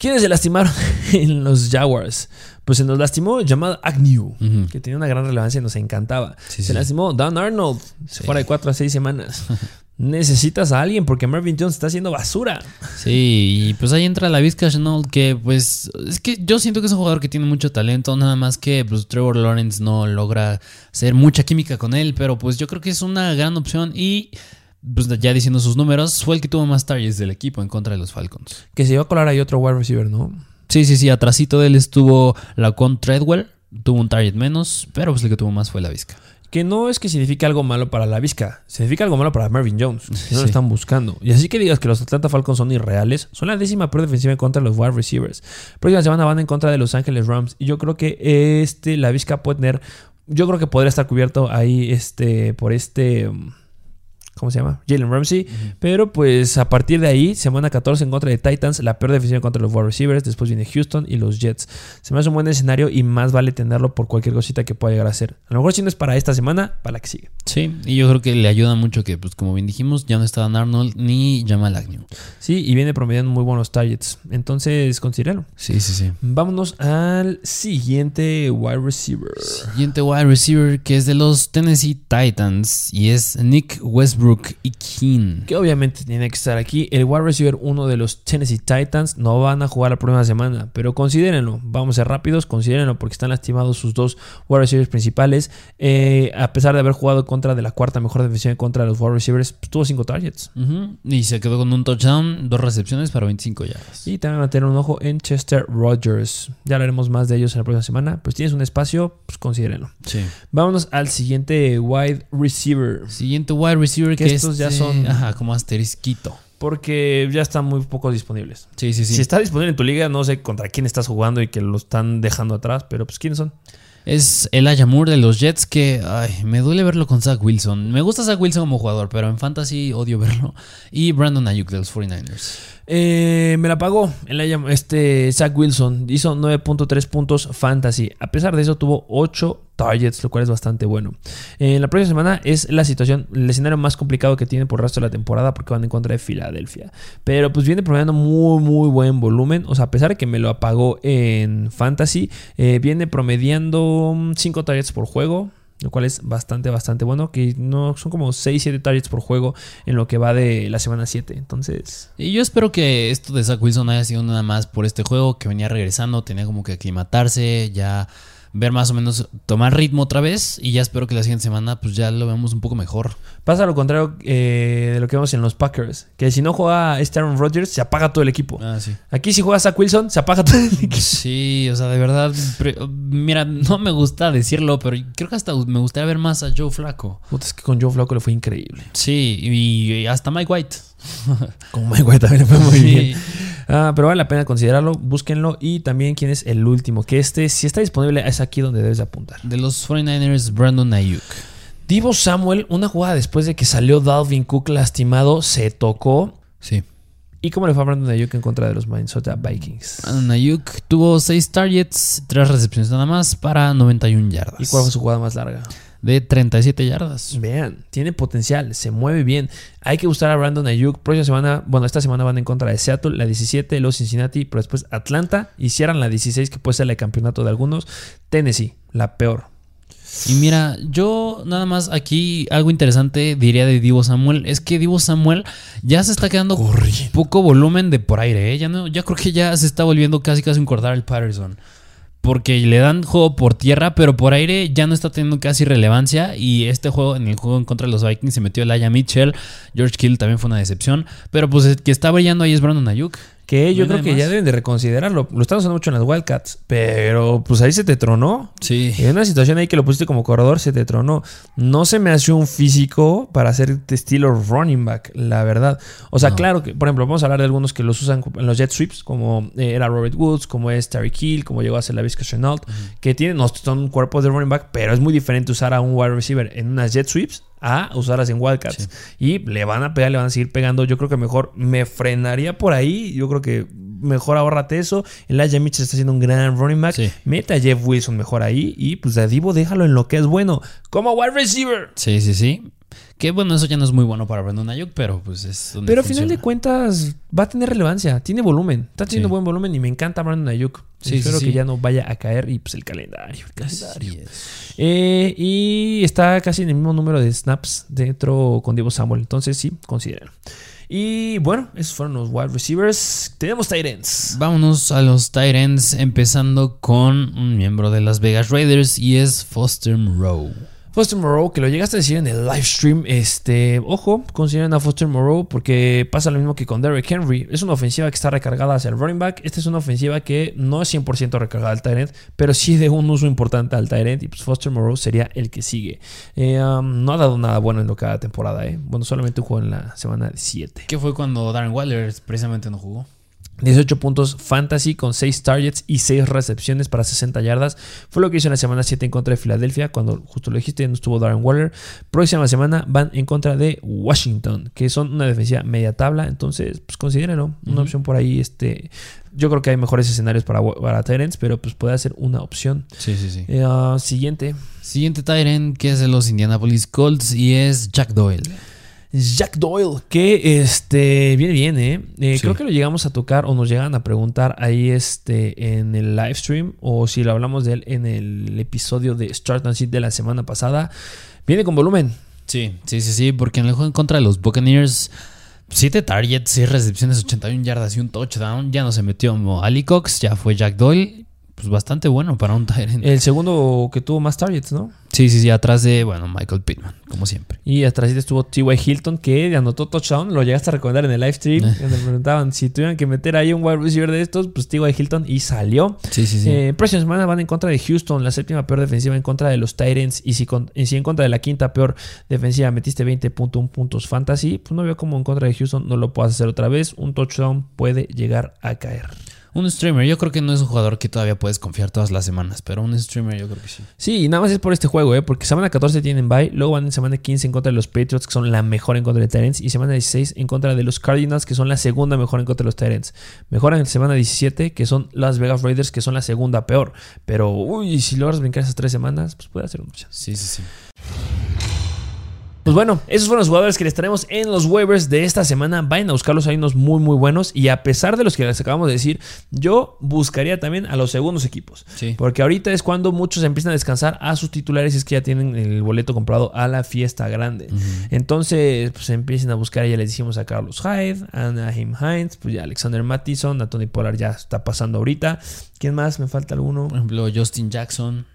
¿Quiénes se lastimaron en los Jaguars? Pues se nos lastimó llamado Agnew, que tenía una gran relevancia y nos encantaba. Sí, se sí. lastimó Dan Arnold, fuera de 4 a 6 semanas. Necesitas a alguien porque Marvin Jones está haciendo basura. Sí, y pues ahí entra la Vizca Chenault que pues es que yo siento que es un jugador que tiene mucho talento, nada más que pues Trevor Lawrence no logra hacer mucha química con él, pero pues yo creo que es una gran opción y pues ya diciendo sus números, fue el que tuvo más targets del equipo en contra de los Falcons. Que se iba a colar ahí otro wide receiver, ¿no? Sí, sí, sí. Atrasito de él estuvo la con Treadwell. Tuvo un target menos, pero pues el que tuvo más fue la Vizca. Que no es que signifique algo malo para la Vizca, significa algo malo para Marvin Jones, que no lo están buscando. Y así que digas que los Atlanta Falcons son irreales, son la décima peor defensiva en contra de los wide receivers. Próxima semana van en contra de Los Ángeles Rams. Y yo creo que este, la Vizca puede tener. Yo creo que podría estar cubierto ahí este, por este. um, ¿Cómo se llama? Jalen Ramsey. Pero pues a partir de ahí, semana 14 en contra de Titans, la peor defensiva en contra los wide receivers. Después viene Houston y los Jets. Se me hace un buen escenario y más vale tenerlo por cualquier cosita que pueda llegar a ser. A lo mejor si no es para esta semana, para la que sigue. Sí, y yo creo que le ayuda mucho que, pues como bien dijimos, ya no está Dan Arnold ni Jamal Agnew. Sí, y viene promediando muy buenos targets. Entonces, considéralo. Sí, sí, sí. Vámonos al siguiente wide receiver. Siguiente wide receiver que es de los Tennessee Titans y es Nick Westbrook y Keen. Que obviamente tiene que estar aquí. El wide receiver, uno de los Tennessee Titans, no van a jugar la próxima semana. Pero considérenlo. Vamos a ser rápidos. Considérenlo porque están lastimados sus dos wide receivers principales. Eh, a pesar de haber jugado contra de la cuarta mejor defensiva en contra los wide receivers, pues, tuvo cinco targets. Y se quedó con un touchdown, dos recepciones para 25 yardas. Y también van a tener un ojo en Chester Rogers. Ya hablaremos más de ellos en la próxima semana. Pues tienes un espacio, pues considérenlo. Sí. Vámonos al siguiente wide receiver. Siguiente wide receiver Que que, estos ya este- son- Ajá, como asterisquito. Porque ya están muy pocos disponibles. Sí, sí, sí. Si está disponible en tu liga, no sé contra quién estás jugando y que lo están dejando atrás, pero pues ¿quiénes son? Es Elijah Moore de los Jets que ay, me duele verlo con Zach Wilson. Me gusta Zach Wilson como jugador, pero en fantasy odio verlo. Y Brandon Ayuk de los 49ers. Eh, me la pagó el este Zach Wilson. Hizo 9.3 puntos fantasy. A pesar de eso, tuvo 8 targets, lo cual es bastante bueno. Eh, la próxima semana es la situación, el escenario más complicado que tiene por el resto de la temporada porque van en contra de Filadelfia. Pero pues viene promediando muy, muy buen volumen. O sea, a pesar de que me lo apagó en fantasy, eh, viene promediando 5 targets por juego. Lo cual es bastante, bastante bueno. Que no son como 6-7 targets por juego en lo que va de la semana 7. Entonces, Y yo espero que esto de Zach Wilson haya sido nada más por este juego que venía regresando, tenía como que aclimatarse, ya ver más o menos, tomar ritmo otra vez. Y ya espero que la siguiente semana pues ya lo veamos un poco mejor. Pasa lo contrario eh, de lo que vemos en los Packers. Que si no juega este Aaron Rodgers, se apaga todo el equipo. Ah, sí. Aquí si juega Zach Wilson, se apaga todo el equipo. Sí, o sea, de verdad, mira, no me gusta decirlo, pero creo que hasta me gustaría ver más a Joe Flaco. Puta, es que con Joe Flacco le fue increíble. Sí, y, y hasta Mike White. Con White también le fue muy Sí. bien. Ah, pero vale la pena considerarlo, búsquenlo. Y también quién es el último. Que este, si está disponible, es aquí donde debes de apuntar. De los 49ers, Brandon Ayuk. Divo Samuel, una jugada después de que salió Dalvin Cook lastimado, se tocó. Sí. ¿Y cómo le fue a Brandon Ayuk en contra de los Minnesota Vikings? Brandon Ayuk tuvo 6 targets, 3 recepciones nada más para 91 yardas. ¿Y cuál fue su jugada más larga? De 37 yardas. Vean, tiene potencial, se mueve bien. Hay que gustar a Brandon Ayuk. Próxima semana, bueno, esta semana van en contra de Seattle, la 17, los Cincinnati, pero después Atlanta y cierran la 16, que puede ser el campeonato de algunos. Tennessee, la peor. Y mira, yo nada más aquí algo interesante diría de Divo Samuel es que Divo Samuel ya se está quedando poco volumen de por aire, ¿eh? ya no, ya creo que ya se está volviendo casi casi un Cordell Patterson. Porque le dan juego por tierra, pero por aire ya no está teniendo casi relevancia. Y este juego, en el juego en contra de los Vikings, se metió Elijah Mitchell. George Kittle también fue una decepción. Pero pues el que está brillando ahí es Brandon Ayuk. Que yo No creo que más. ya deben de reconsiderarlo. Lo están usando mucho en las Wildcats, pero pues ahí se te tronó. Sí. En una situación ahí que lo pusiste como corredor, se te tronó. No se me hace un físico para hacer de estilo running back, la verdad. O sea, No. claro que, por ejemplo, vamos a hablar de algunos que los usan en los jet sweeps, como eh, era Robert Woods, como es Terry Hill, como llegó a ser la Vizca Chenault, que tienen, no son cuerpos de running back, pero es muy diferente usar a un wide receiver en unas jet sweeps a usarlas en Wildcats. Y le van a pegar, le van a seguir pegando. Yo creo que mejor me frenaría por ahí. Yo creo que mejor ahórrate eso. Elijah Mitchell está haciendo un gran running back. Sí. Mete a Jeff Wilson mejor ahí. Y pues a Divo déjalo en lo que es bueno. Como wide receiver. Sí, sí, sí. Que bueno, eso ya no es muy bueno para Brandon Ayuk, pero pues es donde Pero al final de cuentas va a tener relevancia. Tiene volumen. Está teniendo Sí. buen volumen y me encanta Brandon Ayuk. Sí, Espero sí, que ya no vaya a caer. Y pues el calendario. El calendario. Es. Eh, y está casi en el mismo número de snaps dentro con Divo Samuel. Entonces sí, considérenlo. Y bueno, esos fueron los wide receivers. Tenemos tight ends. Vámonos a los tight ends, empezando con un miembro de las Vegas Raiders y es Foster Moreau. Foster Moreau, que lo llegaste a decir en el live stream, este, ojo, consideren a Foster Moreau porque pasa lo mismo que con Derrick Henry. Es una ofensiva que está recargada hacia el running back. Esta es una ofensiva que no es 100% recargada al Tyrant, pero sí de un uso importante al Tyrant y pues Foster Moreau sería el que sigue. Eh, um, no ha dado nada bueno en lo que ha temporada, ¿eh? Bueno, solamente jugó en la semana 7. ¿Qué fue cuando Darren Waller precisamente no jugó? 18 puntos fantasy con 6 targets y 6 recepciones para 60 yardas. Fue lo que hizo en la semana 7 en contra de Filadelfia, cuando justo lo dijiste, no estuvo Darren Waller. Próxima semana van en contra de Washington, que son una defensiva media tabla. Entonces, pues considérenlo. Una opción por ahí. Este, yo creo que hay mejores escenarios para, para Tyrants, pero pues puede ser una opción. Sí, sí, sí. Eh, uh, siguiente. Siguiente Tyrant, que es de los Indianapolis Colts y es Jack Doyle. Jack Doyle, que este viene bien, ¿eh? eh Sí. Creo que lo llegamos a tocar o nos llegan a preguntar ahí este en el live stream o si lo hablamos de él en el episodio de Start and Sit de la semana pasada. Viene con volumen. Sí, sí, sí, sí, porque en el juego en contra de los Buccaneers, 7 targets, 6 recepciones, 81 yardas y un touchdown. Ya no se metió Ali Cox, ya fue Jack Doyle. Pues bastante bueno para un Tyrant. El segundo que tuvo más targets, ¿no? Sí, sí, sí, atrás de, bueno, Michael Pittman, como siempre. Y atrás estuvo T.Y. Hilton, que anotó touchdown. Lo llegaste a recomendar en el live stream. Eh. Me preguntaban si tuvieran que meter ahí un wide receiver de estos, pues T.Y. Hilton y salió. Sí, sí, sí. Eh, próxima semana van en contra de Houston, la séptima peor defensiva en contra de los Titans. Y si, con- y si en contra de la quinta peor defensiva metiste 20.1 puntos fantasy, pues no veo cómo en contra de Houston no lo puedas hacer otra vez. Un touchdown puede llegar a caer. Un streamer, yo creo que no es un jugador que todavía puedes confiar todas las semanas, pero un streamer yo creo que sí. Sí, y nada más es por este juego, ¿eh? porque semana 14 tienen bye, luego van en semana 15 en contra de los Patriots, que son la mejor en contra de Titans, y semana 16 en contra de los Cardinals, que son la segunda mejor en contra de los Titans. Mejoran en semana 17, que son las Vegas Raiders, que son la segunda peor. Pero, uy, si logras brincar esas tres semanas, pues puede hacer una opción. Sí, sí, sí. Pues bueno, esos fueron los jugadores que les traemos en los waivers de esta semana. Vayan a buscarlos, hay unos muy muy buenos. Y a pesar de los que les acabamos de decir, yo buscaría también a los segundos equipos. Sí. Porque ahorita es cuando muchos empiezan a descansar a sus titulares y es que ya tienen el boleto comprado a la fiesta grande. Entonces, pues empiecen a buscar, ya les dijimos a Carlos Hyde, a Anaheim Hines, pues ya Alexander Mattison, a Tony Pollard ya está pasando ahorita. ¿Quién más? ¿Me falta alguno? Por ejemplo, Justin Jackson.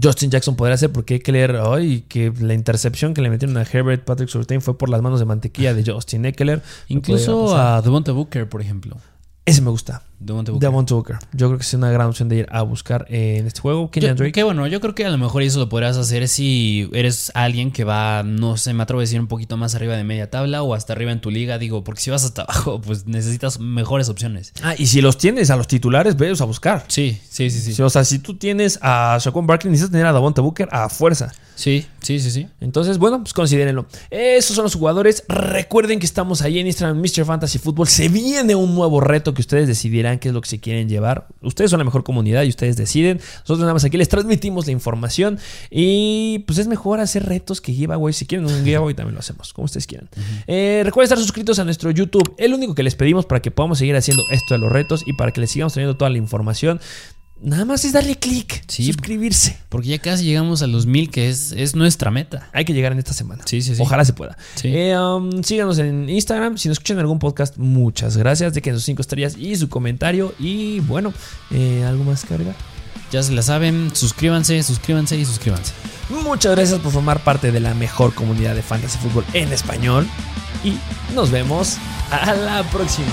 Justin Jackson podría ser porque hay que leer hoy que la intercepción que le metieron a Herbert Patrick Surtain fue por las manos de mantequilla de Justin Eckler. Incluso a Devonta Booker, por ejemplo. Ese me gusta. Devonta Booker. Devonta Booker. Yo creo que es una gran opción de ir a buscar eh, en este juego. Kenyan Drake. que bueno, yo creo que a lo mejor eso lo podrás hacer si eres alguien que va, no sé, me atrevo a decir un poquito más arriba de media tabla o hasta arriba en tu liga, digo, porque si vas hasta abajo, pues necesitas mejores opciones. Ah, y si los tienes a los titulares, veos a buscar. Sí, sí, sí, sí. Sí, O sea, si tú tienes a Shaquan Barkley, necesitas tener a Devonta Booker a fuerza. Sí, sí, sí, sí. Entonces, bueno, pues considérenlo. Esos son los jugadores. Recuerden que estamos ahí en Instagram, Mr. Fantasy Football. Se viene un nuevo reto que ustedes decidirán qué es lo que se quieren llevar. Ustedes son la mejor comunidad y ustedes deciden. Nosotros nada más aquí les transmitimos la información. Y pues es mejor hacer retos que giveaway. Si quieren un giveaway también lo hacemos, como ustedes quieran. Eh, recuerden estar suscritos a nuestro YouTube. El único que les pedimos para que podamos seguir haciendo esto de los retos y para que les sigamos trayendo toda la información. Nada más es darle clic, Sí. suscribirse. Porque ya casi llegamos a los mil, que es, es nuestra meta. Hay que llegar en esta semana. Sí, sí, sí. Ojalá se pueda. Sí. Eh, um, síganos en Instagram. Si nos escuchan en algún podcast, muchas gracias. Dejen sus cinco estrellas y su comentario. Y bueno, eh, ¿algo más que agregar? Ya se la saben, suscríbanse, suscríbanse y suscríbanse. Muchas gracias por formar parte de la mejor comunidad de fantasy fútbol en español. Y nos vemos a la próxima.